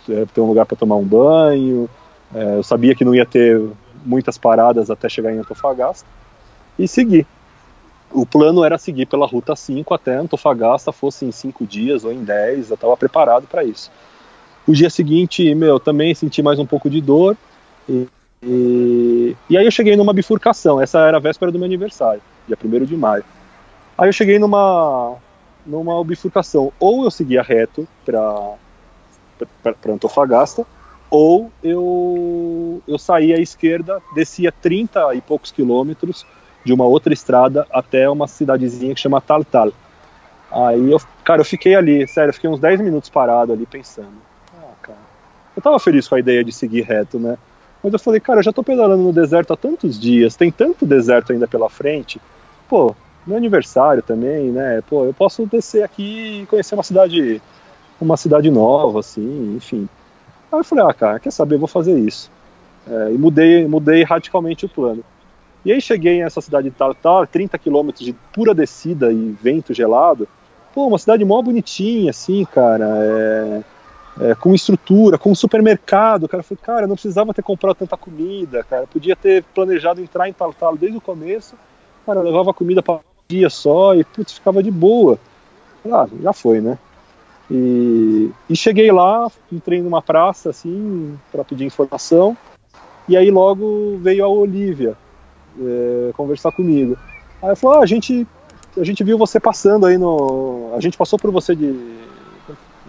Speaker 5: é, ter um lugar para tomar um banho, é, eu sabia que não ia ter muitas paradas até chegar em Antofagasta, e segui. O plano era seguir pela Ruta 5 até Antofagasta, fosse em 5 dias ou em 10, eu estava preparado para isso. O dia seguinte, meu, também senti mais um pouco de dor, e e, e aí eu cheguei numa bifurcação, essa era a véspera do meu aniversário, dia 1 de maio. Aí eu cheguei numa, numa bifurcação, ou eu seguia reto para Antofagasta, ou eu, eu saía à esquerda, descia 30 e poucos quilômetros de uma outra estrada até uma cidadezinha que chama Taltal. Aí eu, cara, eu fiquei ali, sério, eu fiquei uns 10 minutos parado ali pensando. Ah, cara. Eu tava feliz com a ideia de seguir reto, né? Mas eu falei, cara, eu já tô pedalando no deserto há tantos dias, tem tanto deserto ainda pela frente. Pô, meu aniversário também, né? Pô, eu posso descer aqui e conhecer uma cidade, uma cidade nova, assim, enfim. Aí eu falei, ah, cara, quer saber, vou fazer isso. É, e mudei, mudei radicalmente o plano. E aí cheguei nessa cidade de Tartar, 30 quilômetros de pura descida e vento gelado. Pô, uma cidade mó bonitinha, assim, cara. É é, com estrutura, com supermercado. Cara, eu falei, cara, não precisava ter comprado tanta comida, cara. Eu podia ter planejado entrar em Tartalo desde o começo. Cara, eu levava comida para um dia só e putz, ficava de boa. Ah, já foi, né? E, e cheguei lá, entrei numa praça assim para pedir informação. E aí logo veio a Olivia é, conversar comigo. Aí eu falei, ah, a gente a gente viu você passando aí no, a gente passou por você de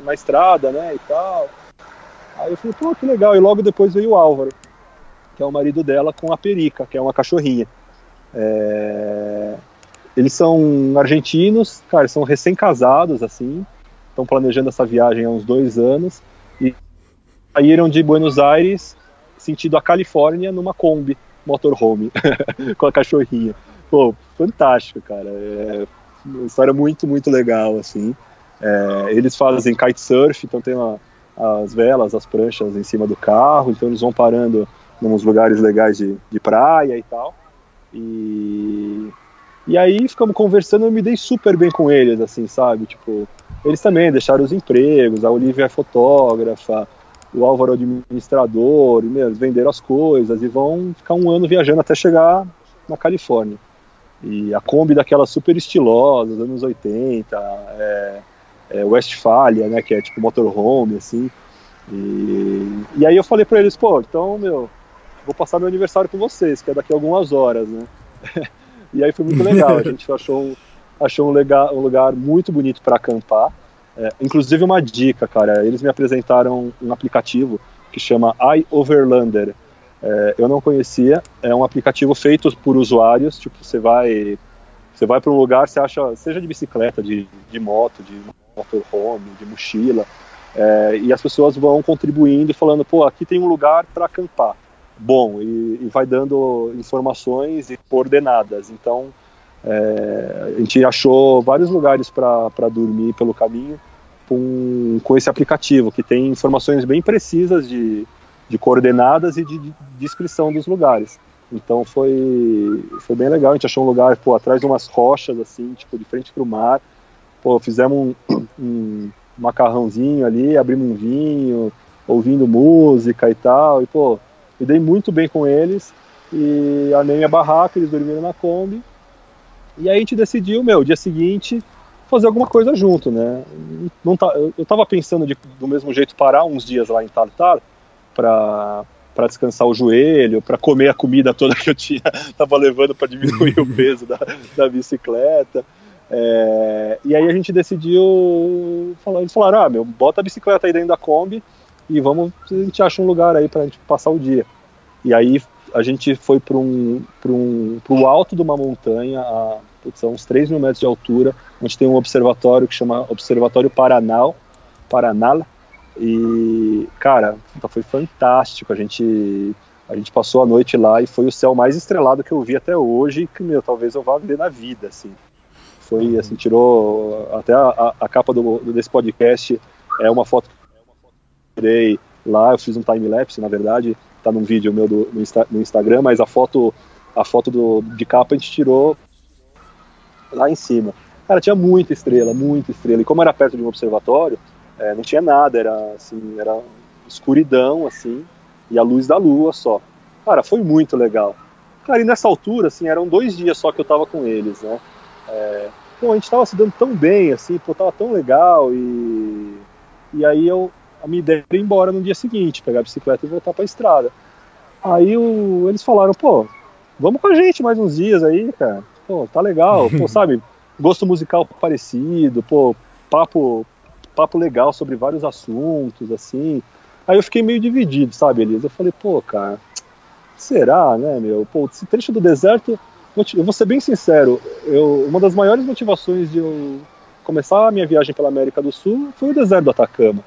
Speaker 5: na estrada, né, e tal. Aí eu falei, pô, que legal. E logo depois veio o Álvaro, que é o marido dela, com a Perica, que é uma cachorrinha. É... Eles são argentinos, cara, são recém-casados, assim, estão planejando essa viagem há uns dois anos, e saíram de Buenos Aires, sentido a Califórnia, numa Kombi motorhome, com a cachorrinha. Pô, fantástico, cara. É uma história muito, muito legal, assim. É, eles fazem kitesurf, então tem lá as velas, as pranchas em cima do carro, então eles vão parando em uns lugares legais de, de praia e tal. E, e aí ficamos conversando, eu me dei super bem com eles, assim, sabe? Tipo, eles também deixaram os empregos, a Olivia é fotógrafa, o Álvaro é administrador, e, meu, eles venderam as coisas e vão ficar um ano viajando até chegar na Califórnia. E a Kombi daquela super estilosa, dos anos 80, é, é, Westfalia, né, que é tipo motorhome, assim. E, e aí eu falei para eles, pô, então, meu, vou passar meu aniversário com vocês, que é daqui a algumas horas, né. e aí foi muito legal, a gente achou, achou um, legal, um lugar muito bonito para acampar. É, inclusive uma dica, cara, eles me apresentaram um aplicativo que chama iOverlander. É, eu não conhecia, é um aplicativo feito por usuários, tipo, você vai você vai para um lugar, você acha, seja de bicicleta, de, de moto, de motorhome, de mochila, é, e as pessoas vão contribuindo e falando, pô, aqui tem um lugar para acampar. Bom, e, e, vai dando informações e coordenadas. Então, é, a gente achou vários lugares para dormir pelo caminho com, com esse aplicativo, que tem informações bem precisas de, de coordenadas e de, de descrição dos lugares. Então foi, foi bem legal, a gente achou um lugar pô, atrás de umas rochas, assim, tipo, de frente para o mar, pô, fizemos um, um macarrãozinho ali, abrimos um vinho, ouvindo música e tal, e pô, me dei muito bem com eles, e armei minha barraca, eles dormiram na Kombi, e aí a gente decidiu, meu, dia seguinte, fazer alguma coisa junto, né? Não tá, eu, tava pensando de, do mesmo jeito parar uns dias lá em Tartar, para para descansar o joelho, para comer a comida toda que eu tinha, tava levando para diminuir o peso da, da bicicleta. É, e aí a gente decidiu, eles falaram, ah, meu, bota a bicicleta aí dentro da Kombi e vamos, a gente acha um lugar aí pra gente passar o dia. E aí a gente foi para um, um, pro alto de uma montanha, a putz, a uns 3 mil metros de altura, onde tem um observatório que chama Observatório Paranal, Paranal, e, cara, foi fantástico. A gente, a gente passou a noite lá e foi o céu mais estrelado que eu vi até hoje, que, meu, talvez eu vá ver na vida, assim. Foi, uhum. assim, tirou até a, a capa do, desse podcast, é uma foto que eu tirei lá, eu fiz um time-lapse, na verdade, tá num vídeo meu do, no, Insta, no Instagram, mas a foto, a foto do, de capa a gente tirou lá em cima. Cara, tinha muita estrela, muita estrela. E como era perto de um observatório, é, não tinha nada, era assim, era escuridão, assim, e a luz da lua só. Cara, foi muito legal. Cara, e nessa altura, assim, eram dois dias só que eu tava com eles, né? É, pô, a gente tava se dando tão bem, assim, pô, tava tão legal, e, e aí eu, a minha ideia era ir embora no dia seguinte, pegar a bicicleta e voltar pra estrada. Aí o, eles falaram, pô, vamos com a gente mais uns dias aí, cara. Pô, tá legal, pô, sabe, gosto musical parecido, pô, papo, papo legal sobre vários assuntos, assim. Aí eu fiquei meio dividido, sabe, Elisa? Eu falei, pô, cara, será, né, meu? Pô, esse trecho do deserto, eu vou ser bem sincero, eu, uma das maiores motivações de eu começar a minha viagem pela América do Sul foi o deserto do Atacama.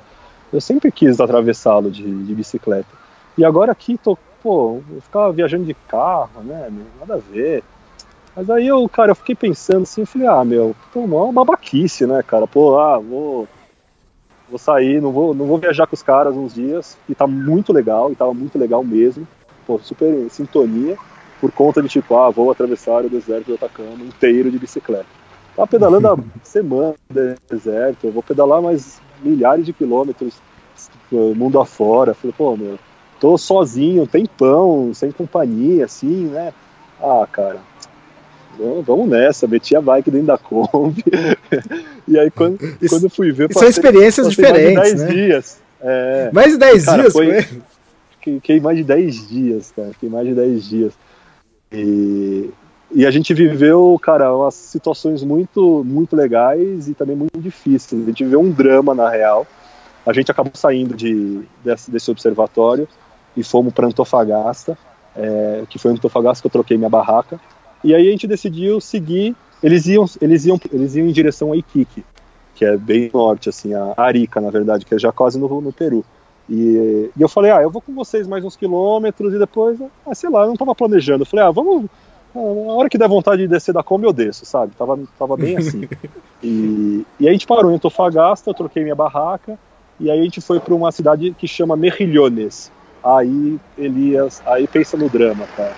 Speaker 5: Eu sempre quis atravessá-lo de, de, bicicleta. E agora aqui, tô, pô, eu ficava viajando de carro, né, nada a ver. Mas aí eu, cara, eu fiquei pensando assim, falei, ah, meu, pô, uma babaquice, né, cara? Pô, ah, vou vou sair, não vou, não vou viajar com os caras uns dias, e tá muito legal, e tava muito legal mesmo, pô, super em sintonia, por conta de tipo, ah, vou atravessar o deserto do Atacama inteiro de bicicleta. Tava pedalando há semana no deserto, eu vou pedalar mais milhares de quilômetros mundo afora. Falei, pô, meu, tô sozinho, tem pão, sem companhia, assim, né? Ah, cara, vamos nessa, meti a bike dentro da Kombi. e aí quando, Isso, quando eu fui ver.
Speaker 2: Passei, são experiências diferentes. Mais de 10
Speaker 5: né? dias. É,
Speaker 2: mais de 10 cara, dias, foi.
Speaker 5: Fiquei mais de 10 dias, cara. Fiquei mais de 10 dias. E, e a gente viveu, cara, umas situações muito, muito legais e também muito difíceis. A gente viveu um drama, na real. A gente acabou saindo de, desse, desse observatório e fomos para Antofagasta, é, que foi em Antofagasta que eu troquei minha barraca. E aí a gente decidiu seguir. Eles iam, eles iam, eles iam em direção a Iquique, que é bem norte, assim, a Arica, na verdade, que é já quase no, no Peru. E, e, eu falei, ah, eu vou com vocês mais uns quilômetros e depois, ah, sei lá, eu não tava planejando. Eu falei, ah, vamos. A hora que der vontade de descer da Kombi, eu desço, sabe? Tava, tava bem assim. e, e a gente parou em Antofagasta, eu troquei minha barraca, e aí a gente foi para uma cidade que chama Merillones. Aí, Elias, aí pensa no drama, cara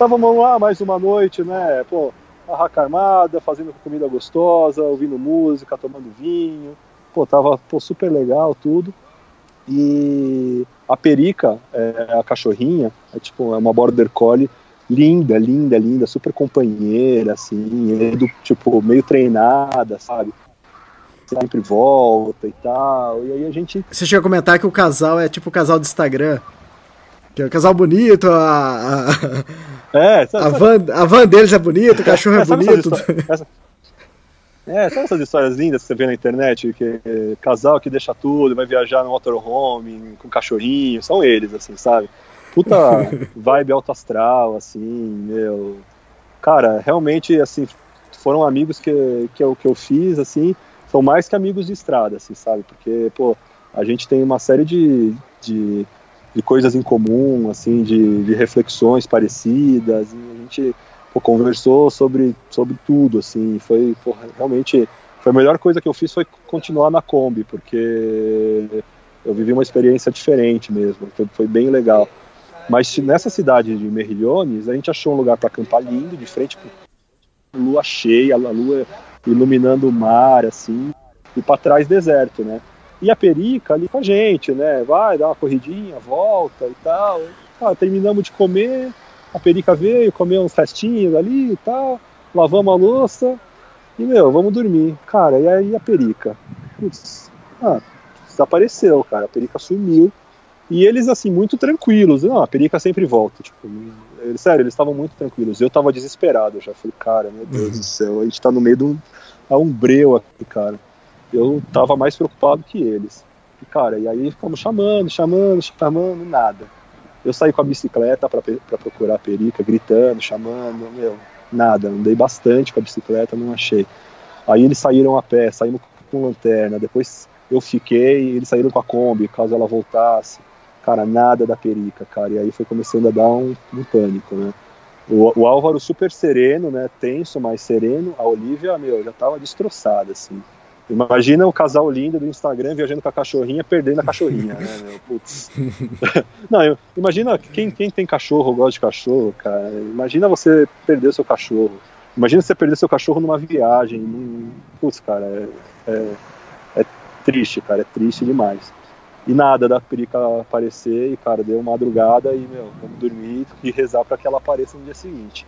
Speaker 5: Estávamos lá mais uma noite, né? Pô, barraca armada, fazendo comida gostosa, ouvindo música, tomando vinho. Pô, tava pô, super legal tudo. E a Perica, é, a cachorrinha, é tipo é uma border collie linda, linda, linda, super companheira, assim, é tipo, meio treinada, sabe? Sempre volta e tal. E aí a gente.
Speaker 2: Você chegou a comentar que o casal é tipo o casal do Instagram. Que é um casal bonito, a, a, é, sabe, a, van, a van deles é bonita, o cachorro é, é bonito. Essa,
Speaker 5: é, sabe essas histórias lindas que você vê na internet? Que é, casal que deixa tudo, vai viajar no motorhome com cachorrinho, são eles, assim, sabe? Puta vibe alto astral, assim, meu. Cara, realmente, assim, foram amigos que, que, eu, que eu fiz, assim, são mais que amigos de estrada, assim, sabe? Porque, pô, a gente tem uma série de, de de coisas em comum, assim, de, de reflexões parecidas. a gente pô, conversou sobre, sobre tudo, assim. Foi pô, realmente foi a melhor coisa que eu fiz foi continuar na Kombi, porque eu vivi uma experiência diferente mesmo. Foi, foi bem legal. Mas nessa cidade de Merilhones, a gente achou um lugar para acampar lindo, de frente com lua cheia, a lua iluminando o mar, assim, e para trás deserto, né? E a perica ali com a gente, né? Vai, dá uma corridinha, volta e tal. Ah, terminamos de comer, a perica veio, comeu uns festinhos ali e tal, lavamos a louça e, meu, vamos dormir. Cara, e aí a perica? Putz, ah, desapareceu, cara. A perica sumiu. E eles, assim, muito tranquilos. Não, a perica sempre volta. Tipo, eles, sério, eles estavam muito tranquilos. Eu tava desesperado. Eu já falei, cara, meu Deus do céu, a gente tá no meio de um, a um breu aqui, cara. Eu tava mais preocupado que eles. E, cara, e aí ficamos chamando, chamando, chamando, nada. Eu saí com a bicicleta para procurar a perica, gritando, chamando, meu, nada. Andei bastante com a bicicleta, não achei. Aí eles saíram a pé, saímos com lanterna. Depois eu fiquei, eles saíram com a Kombi, caso ela voltasse cara, nada da perica, cara. E aí foi começando a dar um, um pânico, né? O, o, Álvaro super sereno, né? Tenso, mas sereno. A Olivia, meu, já tava destroçada, assim. Imagina o casal lindo do Instagram viajando com a cachorrinha, perdendo a cachorrinha, né, meu? Putz. Não, eu, imagina quem, quem tem cachorro, gosta de cachorro, cara. Imagina você perder o seu cachorro. Imagina você perder seu cachorro numa viagem. Num... Putz, cara, é, é, é triste, cara. É triste demais. E nada da perica aparecer, e cara, deu madrugada e, meu, vamos dormir e rezar para que ela apareça no dia seguinte.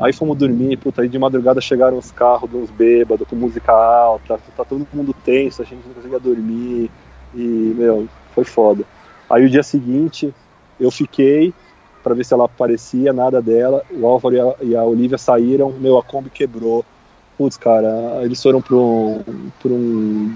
Speaker 5: Aí fomos dormir, puta, aí de madrugada chegaram os carros dos bêbados com música alta, tá todo mundo tenso, a gente não conseguia dormir, e, meu, foi foda. Aí o dia seguinte, eu fiquei para ver se ela aparecia, nada dela, o Álvaro e a, e a Olivia saíram, meu, a Kombi quebrou. Putz, cara, eles foram para um, pra um,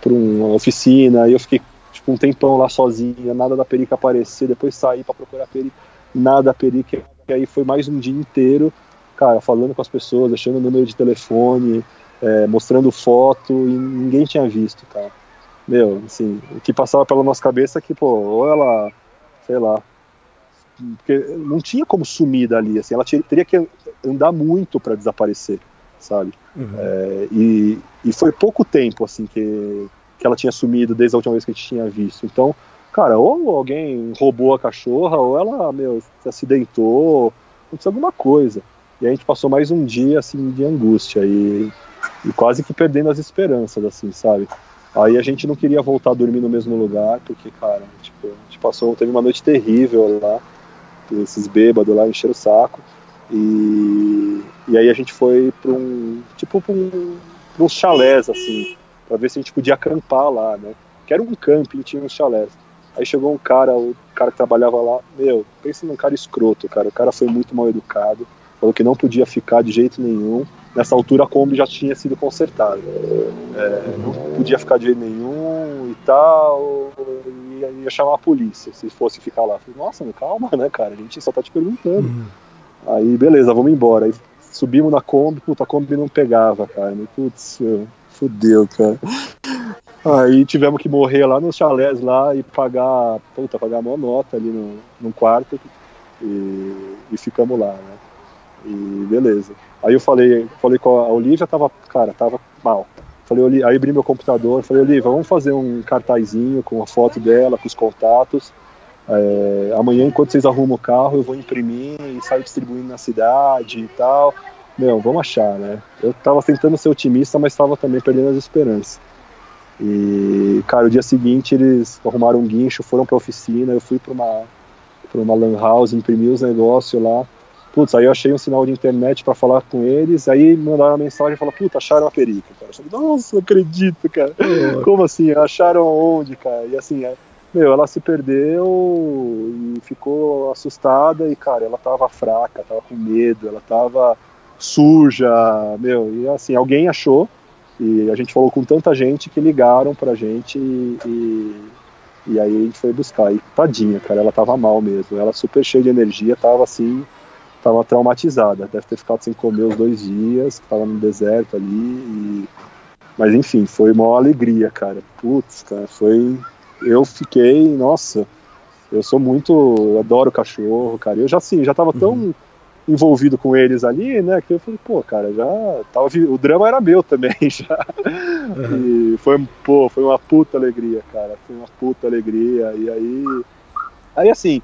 Speaker 5: pra uma oficina, e eu fiquei tipo, um tempão lá sozinha, nada da perica aparecer, depois sair para procurar a perica, nada da perica, e aí foi mais um dia inteiro, cara, falando com as pessoas, deixando o número de telefone, é, mostrando foto, e ninguém tinha visto, cara. Meu, assim, o que passava pela nossa cabeça é que, pô, ou ela, sei lá, porque não tinha como sumir dali, assim, ela tinha, teria que andar muito para desaparecer, sabe? Uhum. É, e, e foi pouco tempo, assim, que, que ela tinha sumido desde a última vez que a gente tinha visto. Então, cara, ou alguém roubou a cachorra, ou ela, meu, se acidentou, aconteceu alguma coisa. E a gente passou mais um dia, assim, de angústia e, e quase que perdendo as esperanças, assim, sabe? Aí a gente não queria voltar a dormir no mesmo lugar, porque, cara, tipo, a gente passou, teve uma noite terrível lá, esses bêbados lá encheram o saco. E, e aí a gente foi para um, tipo, para um, uns chalés, assim, para ver se a gente podia acampar lá, né? Que era um camping, tinha uns chalés. Aí chegou um cara, o cara que trabalhava lá, meu, pensa num cara escroto, cara. O cara foi muito mal educado, falou que não podia ficar de jeito nenhum. Nessa altura a Kombi já tinha sido consertada. É, não podia ficar de jeito nenhum e tal. E ia chamar a polícia se fosse ficar lá. Falei, nossa, calma, né, cara? A gente só tá te perguntando. Uhum. Aí, beleza, vamos embora. Aí subimos na Kombi, puta, a Kombi não pegava, cara. Putz, fudeu, cara. Aí tivemos que morrer lá nos chalés lá e pagar, puta, pagar uma nota ali no, num quarto e, e ficamos lá, né? E beleza. Aí eu falei, falei com a Olivia, tava, cara, tava mal. Falei, aí abri meu computador, falei, Olivia, vamos fazer um cartazinho com a foto dela, com os contatos. É, amanhã, enquanto vocês arrumam o carro, eu vou imprimir e sair distribuindo na cidade e tal meu, vamos achar, né? Eu tava tentando ser otimista, mas tava também perdendo as esperanças. E, cara, o dia seguinte eles arrumaram um guincho, foram pra oficina, eu fui pra uma, pra uma lan house, imprimi os negócios lá. Putz, aí eu achei um sinal de internet para falar com eles, aí mandaram uma mensagem e falaram, puta, acharam a perica, cara. Eu falei, nossa, não acredito, cara. Como assim? Acharam onde, cara? E assim, é, meu, ela se perdeu e ficou assustada e, cara, ela tava fraca, tava com medo, ela tava suja, meu, e assim, alguém achou, e a gente falou com tanta gente que ligaram pra gente e, e, e aí a gente foi buscar. E tadinha, cara, ela tava mal mesmo, ela super cheia de energia, tava assim, tava traumatizada, deve ter ficado sem comer os dois dias, tava no deserto ali, e... mas enfim, foi uma alegria, cara, putz, cara, foi, eu fiquei, nossa, eu sou muito, eu adoro cachorro, cara, eu já assim, já tava tão... Uhum envolvido com eles ali, né? Que eu falei, pô, cara, já tava, o drama era meu também, já. Uhum. E foi, pô, foi uma puta alegria, cara. Foi uma puta alegria. E aí, aí assim,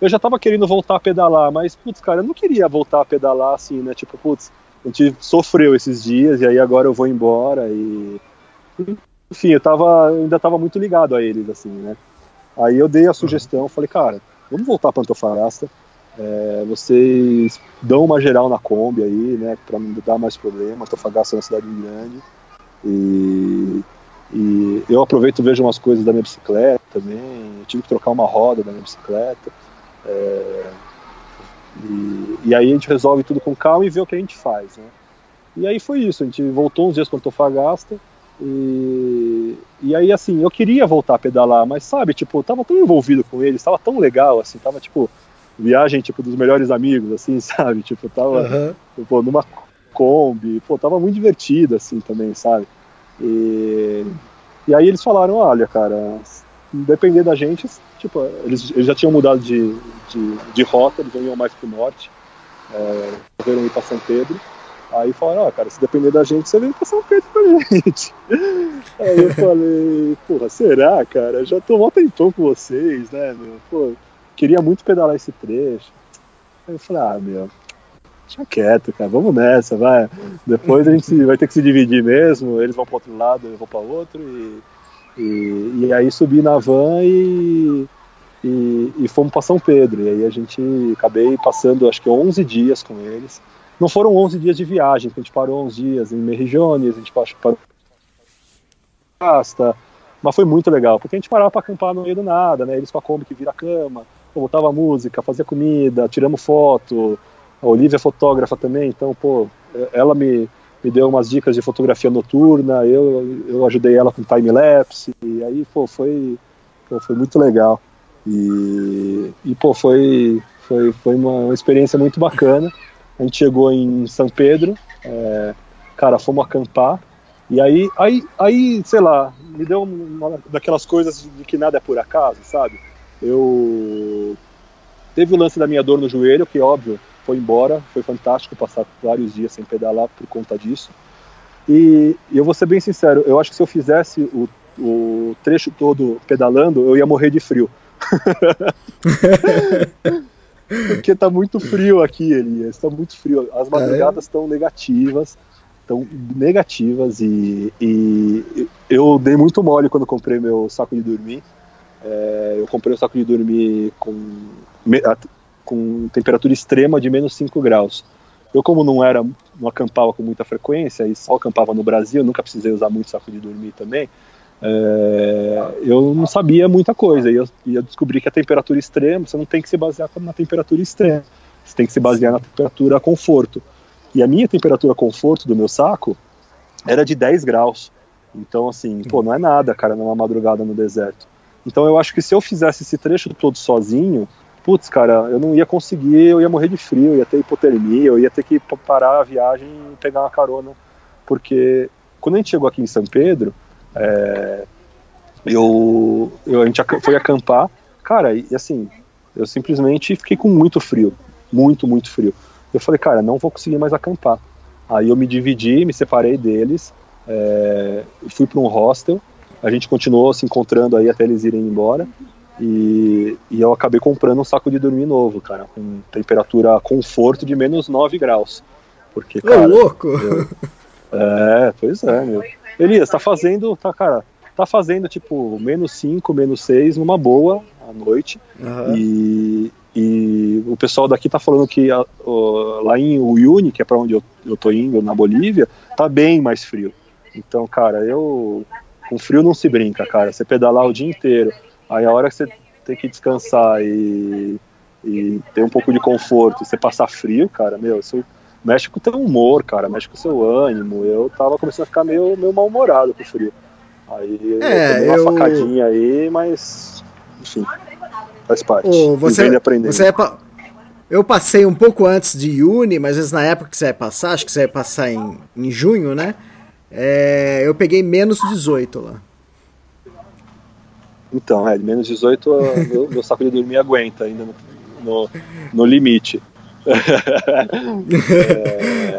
Speaker 5: eu já tava querendo voltar a pedalar, mas, putz, cara, eu não queria voltar a pedalar assim, né? Tipo, putz, a gente sofreu esses dias e aí agora eu vou embora e enfim, eu tava, ainda tava muito ligado a eles, assim, né? Aí eu dei a sugestão, falei, cara, vamos voltar para Antofagasta, é, vocês dão uma geral na Kombi aí, né, para não dar mais problema. Antofagasta é uma cidade grande. E, e eu aproveito vejo umas coisas da minha bicicleta, também, eu tive que trocar uma roda da minha bicicleta. É, e, e, aí a gente resolve tudo com calma e vê o que a gente faz, né? E aí foi isso, a gente voltou uns dias com Antofagasta e, e aí assim, eu queria voltar a pedalar, mas sabe, tipo, eu tava tão envolvido com eles, tava tão legal, assim, tava tipo, viagem tipo dos melhores amigos, assim, sabe? Tipo, tava uhum. numa Kombi, pô, tava muito divertido, assim, também, sabe? E, e aí eles falaram, olha, cara, depender da gente, tipo, eles, eles já tinham mudado de, de, de, rota, eles iam mais pro norte, é, resolveram ir pra São Pedro, aí falaram, ó, oh, cara, se depender da gente, você vem pra São Pedro com a gente. aí eu falei, porra, será, cara? Já tô mó tempão com vocês, né, meu? Pô, queria muito pedalar esse trecho. Aí eu falei, ah, meu, deixa quieto, cara, vamos nessa, vai. Depois a gente vai ter que se dividir mesmo, eles vão para outro lado, eu vou para outro, e, e, e, aí subi na van e, e, e fomos para São Pedro. E aí a gente acabei passando acho que 11 dias com eles. Não foram 11 dias de viagem, a gente parou uns dias em Merigiones, a gente parou Casta, mas foi muito legal, porque a gente parava para acampar no meio do nada, né? Eles com a Kombi que vira cama, botava música, fazia comida, tiramos foto, a Olivia é fotógrafa também, então, pô, ela me, me deu umas dicas de fotografia noturna, eu, eu ajudei ela com time-lapse, e aí, pô, foi, pô, foi muito legal. E, e pô, foi, foi, foi uma experiência muito bacana. A gente chegou em São Pedro, é, cara, fomos acampar, e aí, aí, aí, sei lá, me deu uma daquelas coisas de que nada é por acaso, sabe? Eu teve o lance da minha dor no joelho, que óbvio, foi embora, foi fantástico passar vários dias sem pedalar por conta disso. E, e eu vou ser bem sincero, eu acho que se eu fizesse o, o trecho todo pedalando, eu ia morrer de frio. Porque tá muito frio aqui, Elias, tá muito frio. As madrugadas estão negativas, estão negativas e, e, eu dei muito mole quando comprei meu saco de dormir. É, eu comprei um saco de dormir com com temperatura extrema de menos 5 graus. Eu, como não era, não acampava com muita frequência e só acampava no Brasil, nunca precisei usar muito saco de dormir também, é, eu não sabia muita coisa. E eu, e eu descobri que a temperatura extrema, você não tem que se basear na temperatura extrema, você tem que se basear na temperatura conforto. E a minha temperatura conforto do meu saco era de 10 graus. Então, assim, pô, não é nada, cara, numa madrugada no deserto. Então, eu acho que se eu fizesse esse trecho todo sozinho, putz, cara, eu não ia conseguir, eu ia morrer de frio, eu ia ter hipotermia, eu ia ter que parar a viagem e pegar uma carona. Porque quando a gente chegou aqui em São Pedro, é, eu, eu, a gente foi acampar, cara, e assim, eu simplesmente fiquei com muito frio, muito, muito frio. Eu falei, cara, não vou conseguir mais acampar. Aí eu me dividi, me separei deles, é, fui para um hostel, a gente continuou se encontrando aí até eles irem embora. E, e, eu acabei comprando um saco de dormir novo, cara, com temperatura conforto de menos 9 graus. Porque, cara.
Speaker 2: Ô, louco!
Speaker 5: Eu, é, pois é, meu. Elias, tá fazendo, tá, cara, tá fazendo tipo menos 5, menos 6 numa boa à noite. Uhum. E, e o pessoal daqui tá falando que a, lá em Uyuni, que é para onde eu, eu tô indo, na Bolívia, tá bem mais frio. Então, cara, eu. Com frio não se brinca, cara. Você pedalar o dia inteiro Aí a hora que você tem que descansar e, e ter um pouco de conforto, você passar frio, cara, meu, isso mexe com o teu humor, cara, mexe com o seu ânimo. Eu tava começando a ficar meio, meio mal-humorado com o frio. Aí
Speaker 2: é,
Speaker 5: eu uma eu... facadinha aí, mas enfim, faz parte.
Speaker 2: Você, você é pa... Eu passei um pouco antes de Uni, mas às vezes na época que você vai passar, acho que você vai passar em, em junho, né? É, eu peguei menos 18 lá.
Speaker 5: Então, é, menos 18 meu, meu saco de dormir aguenta ainda no, no, no limite.
Speaker 2: é...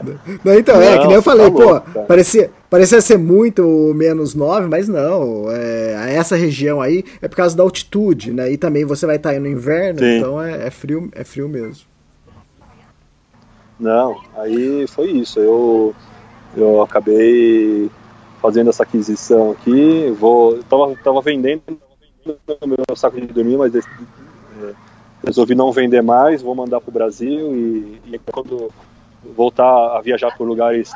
Speaker 2: Não, então, não, é, que nem eu falei, tá pô, parecia, parecia ser muito menos 9, mas não. É, essa região aí é por causa da altitude, né? E também você vai estar aí no inverno, Sim. então é, é, frio, é frio mesmo.
Speaker 5: Não, aí foi isso. Eu, eu acabei fazendo essa aquisição aqui. Vou, tava, tava vendendo meu saco de dormir, mas é, resolvi não vender mais, vou mandar para o Brasil e, e, quando voltar a viajar por lugares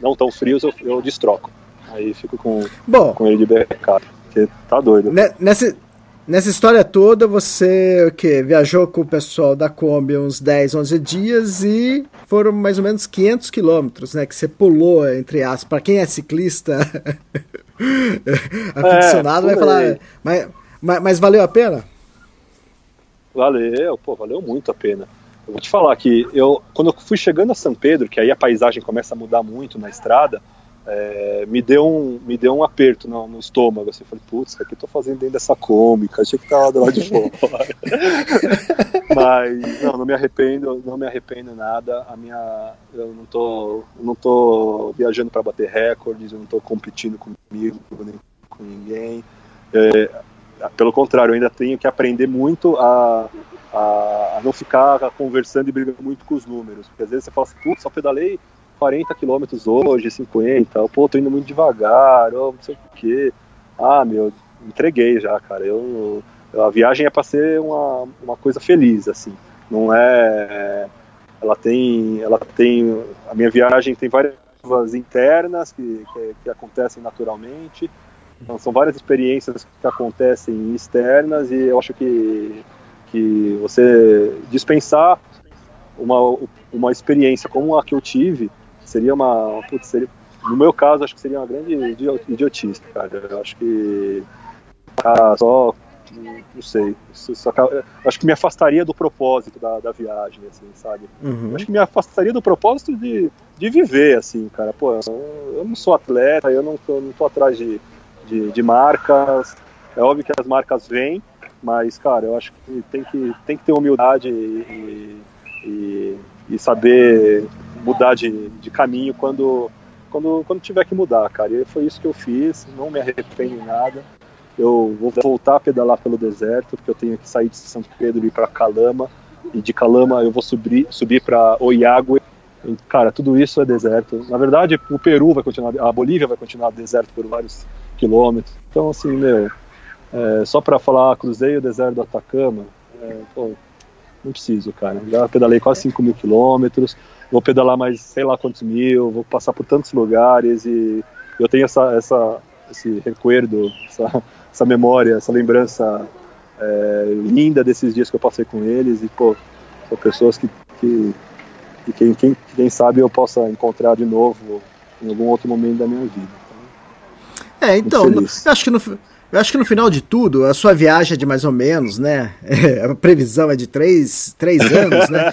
Speaker 5: não tão frios, eu, eu destroco. Aí fico com,
Speaker 2: Bom,
Speaker 5: com ele de backup, porque tá doido.
Speaker 2: Nesse, nessa história toda, você o quê? viajou com o pessoal da Kombi uns 10, 11 dias e foram mais ou menos 500 quilômetros, né? Que você pulou, entre aspas. Para quem é ciclista aficionado, é, vai falar. Mas, mas, mas valeu a pena?
Speaker 5: Valeu, pô, valeu muito a pena. Eu vou te falar que eu, quando eu fui chegando a São Pedro, que aí a paisagem começa a mudar muito na estrada, é, me, deu um, me deu um aperto no, no estômago. Assim, eu falei, putz, o que eu tô fazendo dentro dessa cômica? Achei que tava do lado de fora. Mas, não, não me arrependo, não me arrependo nada. A minha, eu não tô, eu não tô viajando para bater recordes, eu não tô competindo comigo, nem com ninguém. É, pelo contrário, eu ainda tenho que aprender muito a, a, a, não ficar conversando e brigando muito com os números. Porque às vezes você fala assim, putz, só pedalei 40 quilômetros hoje, 50, pô, tô indo muito devagar, ou não sei o quê. Ah, meu, entreguei já, cara. Eu, a viagem é para ser uma, uma coisa feliz, assim. Não é. Ela tem. Ela tem. A minha viagem tem várias internas que, que, que acontecem naturalmente. Então, são várias experiências que acontecem externas e eu acho que, que você dispensar uma, uma experiência como a que eu tive seria uma. Putz, seria, no meu caso, acho que seria uma grande idiotice, cara. Eu acho que. Ah, só. Não sei. Só, acho que me afastaria do propósito da, da viagem, assim, sabe? Uhum. Acho que me afastaria do propósito de, de viver, assim, cara. Pô, eu, não sou atleta, eu não tô, não tô atrás de, de, de marcas. É óbvio que as marcas vêm, mas, cara, eu acho que tem que, tem que ter humildade e, e, e saber mudar de, de caminho quando, quando, quando tiver que mudar, cara. E foi isso que eu fiz, não me arrependo em nada. Eu vou voltar a pedalar pelo deserto, porque eu tenho que sair de São Pedro e ir para Calama, e de Calama eu vou subir, subir para Oiague. Cara, tudo isso é deserto. Na verdade, o Peru vai continuar, a Bolívia vai continuar deserto por vários quilômetros. Então, assim, meu, é, só para falar, cruzei o deserto do Atacama, é, pô, não preciso, cara. Já pedalei quase 5 mil quilômetros vou pedalar mais sei lá quantos mil, vou passar por tantos lugares e eu tenho essa, essa esse recuerdo, essa, essa memória, essa lembrança é, linda desses dias que eu passei com eles e pô, são pessoas que, que, que quem, quem, quem sabe eu possa encontrar de novo em algum outro momento da minha vida.
Speaker 2: é, então, acho que no, eu acho que no final de tudo, a sua viagem é de mais ou menos, né? É, a previsão é de três, três anos, né?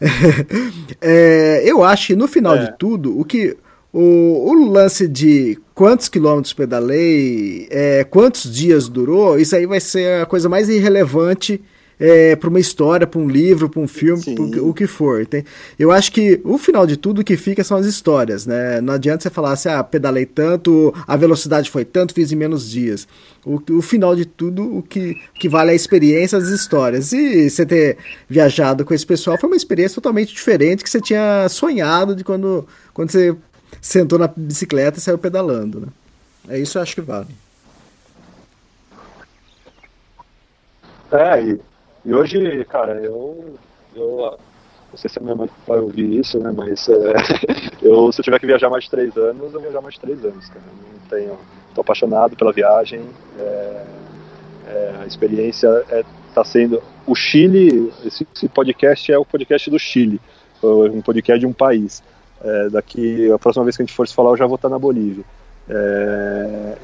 Speaker 2: é, eu acho que no final é. de tudo, o que. O, o, lance de quantos quilômetros pedalei, é, quantos dias durou, isso aí vai ser a coisa mais irrelevante é, para uma história, para um livro, para um filme, pro, o que for. Tem, eu acho que o final de tudo que fica são as histórias, né? Não adianta você falar assim, ah, pedalei tanto, a velocidade foi tanto, fiz em menos dias. O, o final de tudo, o que, que vale é a experiência, as histórias. E você ter viajado com esse pessoal foi uma experiência totalmente diferente que você tinha sonhado de quando, quando você sentou na bicicleta e saiu pedalando, né? É isso eu acho que vale.
Speaker 5: É, e e hoje, cara, eu, eu não sei se a minha mãe vai ouvir isso, né? Mas é, eu, se eu tiver que viajar mais três anos, eu vou viajar mais três anos, cara. Não tenho, tô apaixonado pela viagem. É, é, a experiência é, tá sendo. O Chile, esse, esse, podcast é o podcast do Chile, um podcast de um país. É, daqui, a próxima vez que a gente for se falar, eu já vou estar na Bolívia. É,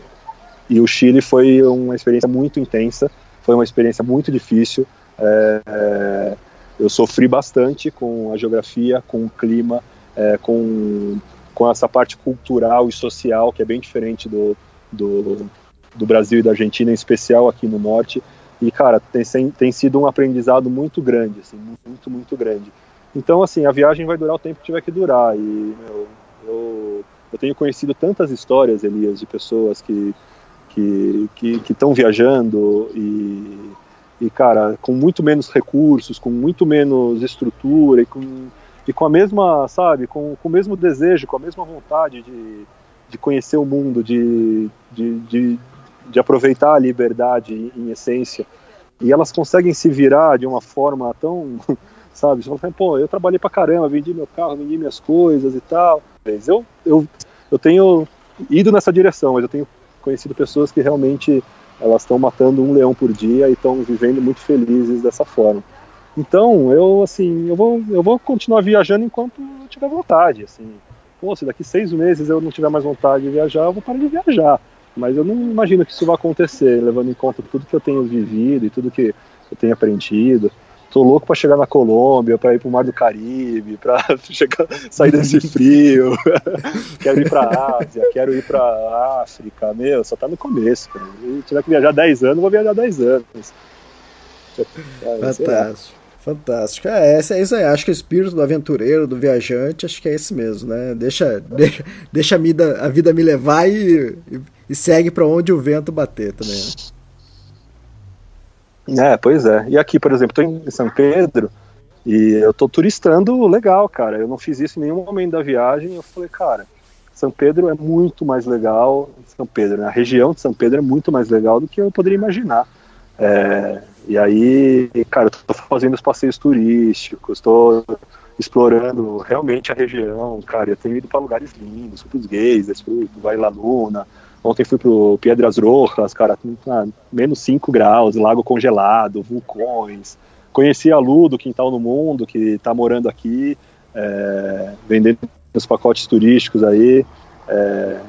Speaker 5: e o Chile foi uma experiência muito intensa, foi uma experiência muito difícil. É, é, eu sofri bastante com a geografia, com o clima, é, com, com essa parte cultural e social que é bem diferente do, do, do, Brasil e da Argentina, em especial aqui no norte. E, cara, tem, tem sido um aprendizado muito grande, assim, muito, muito grande. Então, assim, a viagem vai durar o tempo que tiver que durar. E meu, eu, eu tenho conhecido tantas histórias, Elias, de pessoas que que estão viajando e e cara, com muito menos recursos, com muito menos estrutura e com, e com a mesma, sabe, com, com o mesmo desejo, com a mesma vontade de, de conhecer o mundo, de, de, de, de aproveitar a liberdade em, essência. E elas conseguem se virar de uma forma tão, sabe, pô, eu trabalhei pra caramba, vendi meu carro, vendi minhas coisas e tal. Eu, eu, eu tenho ido nessa direção, mas eu tenho conhecido pessoas que realmente elas estão matando um leão por dia e estão vivendo muito felizes dessa forma. Então, eu assim, eu vou, eu vou continuar viajando enquanto eu tiver vontade, assim. Pô, se daqui seis meses eu não tiver mais vontade de viajar, eu vou parar de viajar. Mas eu não imagino que isso vai acontecer, levando em conta tudo que eu tenho vivido e tudo que eu tenho aprendido. Tô louco para chegar na Colômbia, para ir pro Mar do Caribe, para sair desse frio. quero ir para Ásia, quero ir para África. Meu, só tá no começo. Cara. Se tiver que viajar 10 anos, vou viajar 10 anos.
Speaker 2: Fantástico. Fantástico. É, é isso aí. Acho que o espírito do aventureiro, do viajante, acho que é esse mesmo, né? Deixa, deixa, deixa a, vida, a vida me levar e, e, e segue para onde o vento bater também.
Speaker 5: É, pois é. E aqui, por exemplo, estou em São Pedro e eu estou turistando legal, cara. Eu não fiz isso em nenhum momento da viagem. Eu falei, cara, São Pedro é muito mais legal. São Pedro, né? a região de São Pedro é muito mais legal do que eu poderia imaginar. É, e aí, cara, eu tô fazendo os passeios turísticos, estou explorando realmente a região, cara. Eu tenho ido para lugares lindos, fui pros gays, fui pro Vale La Luna. Ontem fui pro Piedras Rojas, cara, tá menos 5 graus, lago congelado, vulcões. Conheci a Lu do Quintal no Mundo, que tá morando aqui, é, vendendo os pacotes turísticos aí. É,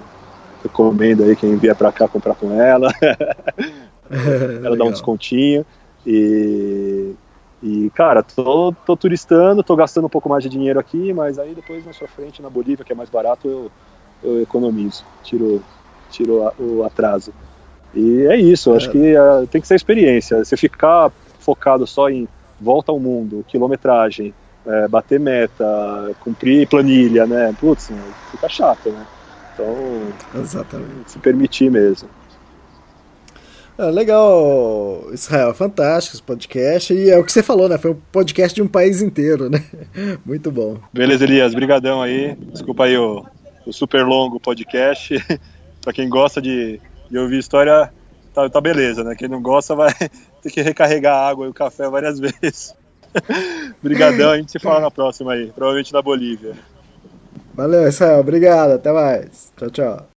Speaker 5: recomendo aí quem vier para cá comprar com ela. ela dá um descontinho. E, e cara, tô, tô turistando, tô gastando um pouco mais de dinheiro aqui, mas aí depois na sua frente, na Bolívia, que é mais barato, eu, eu economizo, tiro, tiro o atraso. E é isso, acho é. que uh, tem que ser experiência. Se ficar focado só em volta ao mundo, quilometragem, é, bater meta, cumprir planilha, né? Putz, fica chato, né? Então,
Speaker 2: Exatamente.
Speaker 5: se permitir mesmo.
Speaker 2: Ah, legal, Israel, fantástico esse podcast. E é o que você falou, né? Foi um podcast de um país inteiro, né? Muito bom.
Speaker 5: Beleza, Elias, brigadão aí. Desculpa aí o, o super longo podcast. para quem gosta de, de, ouvir história, tá, tá beleza, né? Quem não gosta vai ter que recarregar a água e o café várias vezes. Brigadão, a gente se fala na próxima aí, provavelmente na Bolívia.
Speaker 2: Valeu, Israel, obrigado, até mais. Tchau, tchau.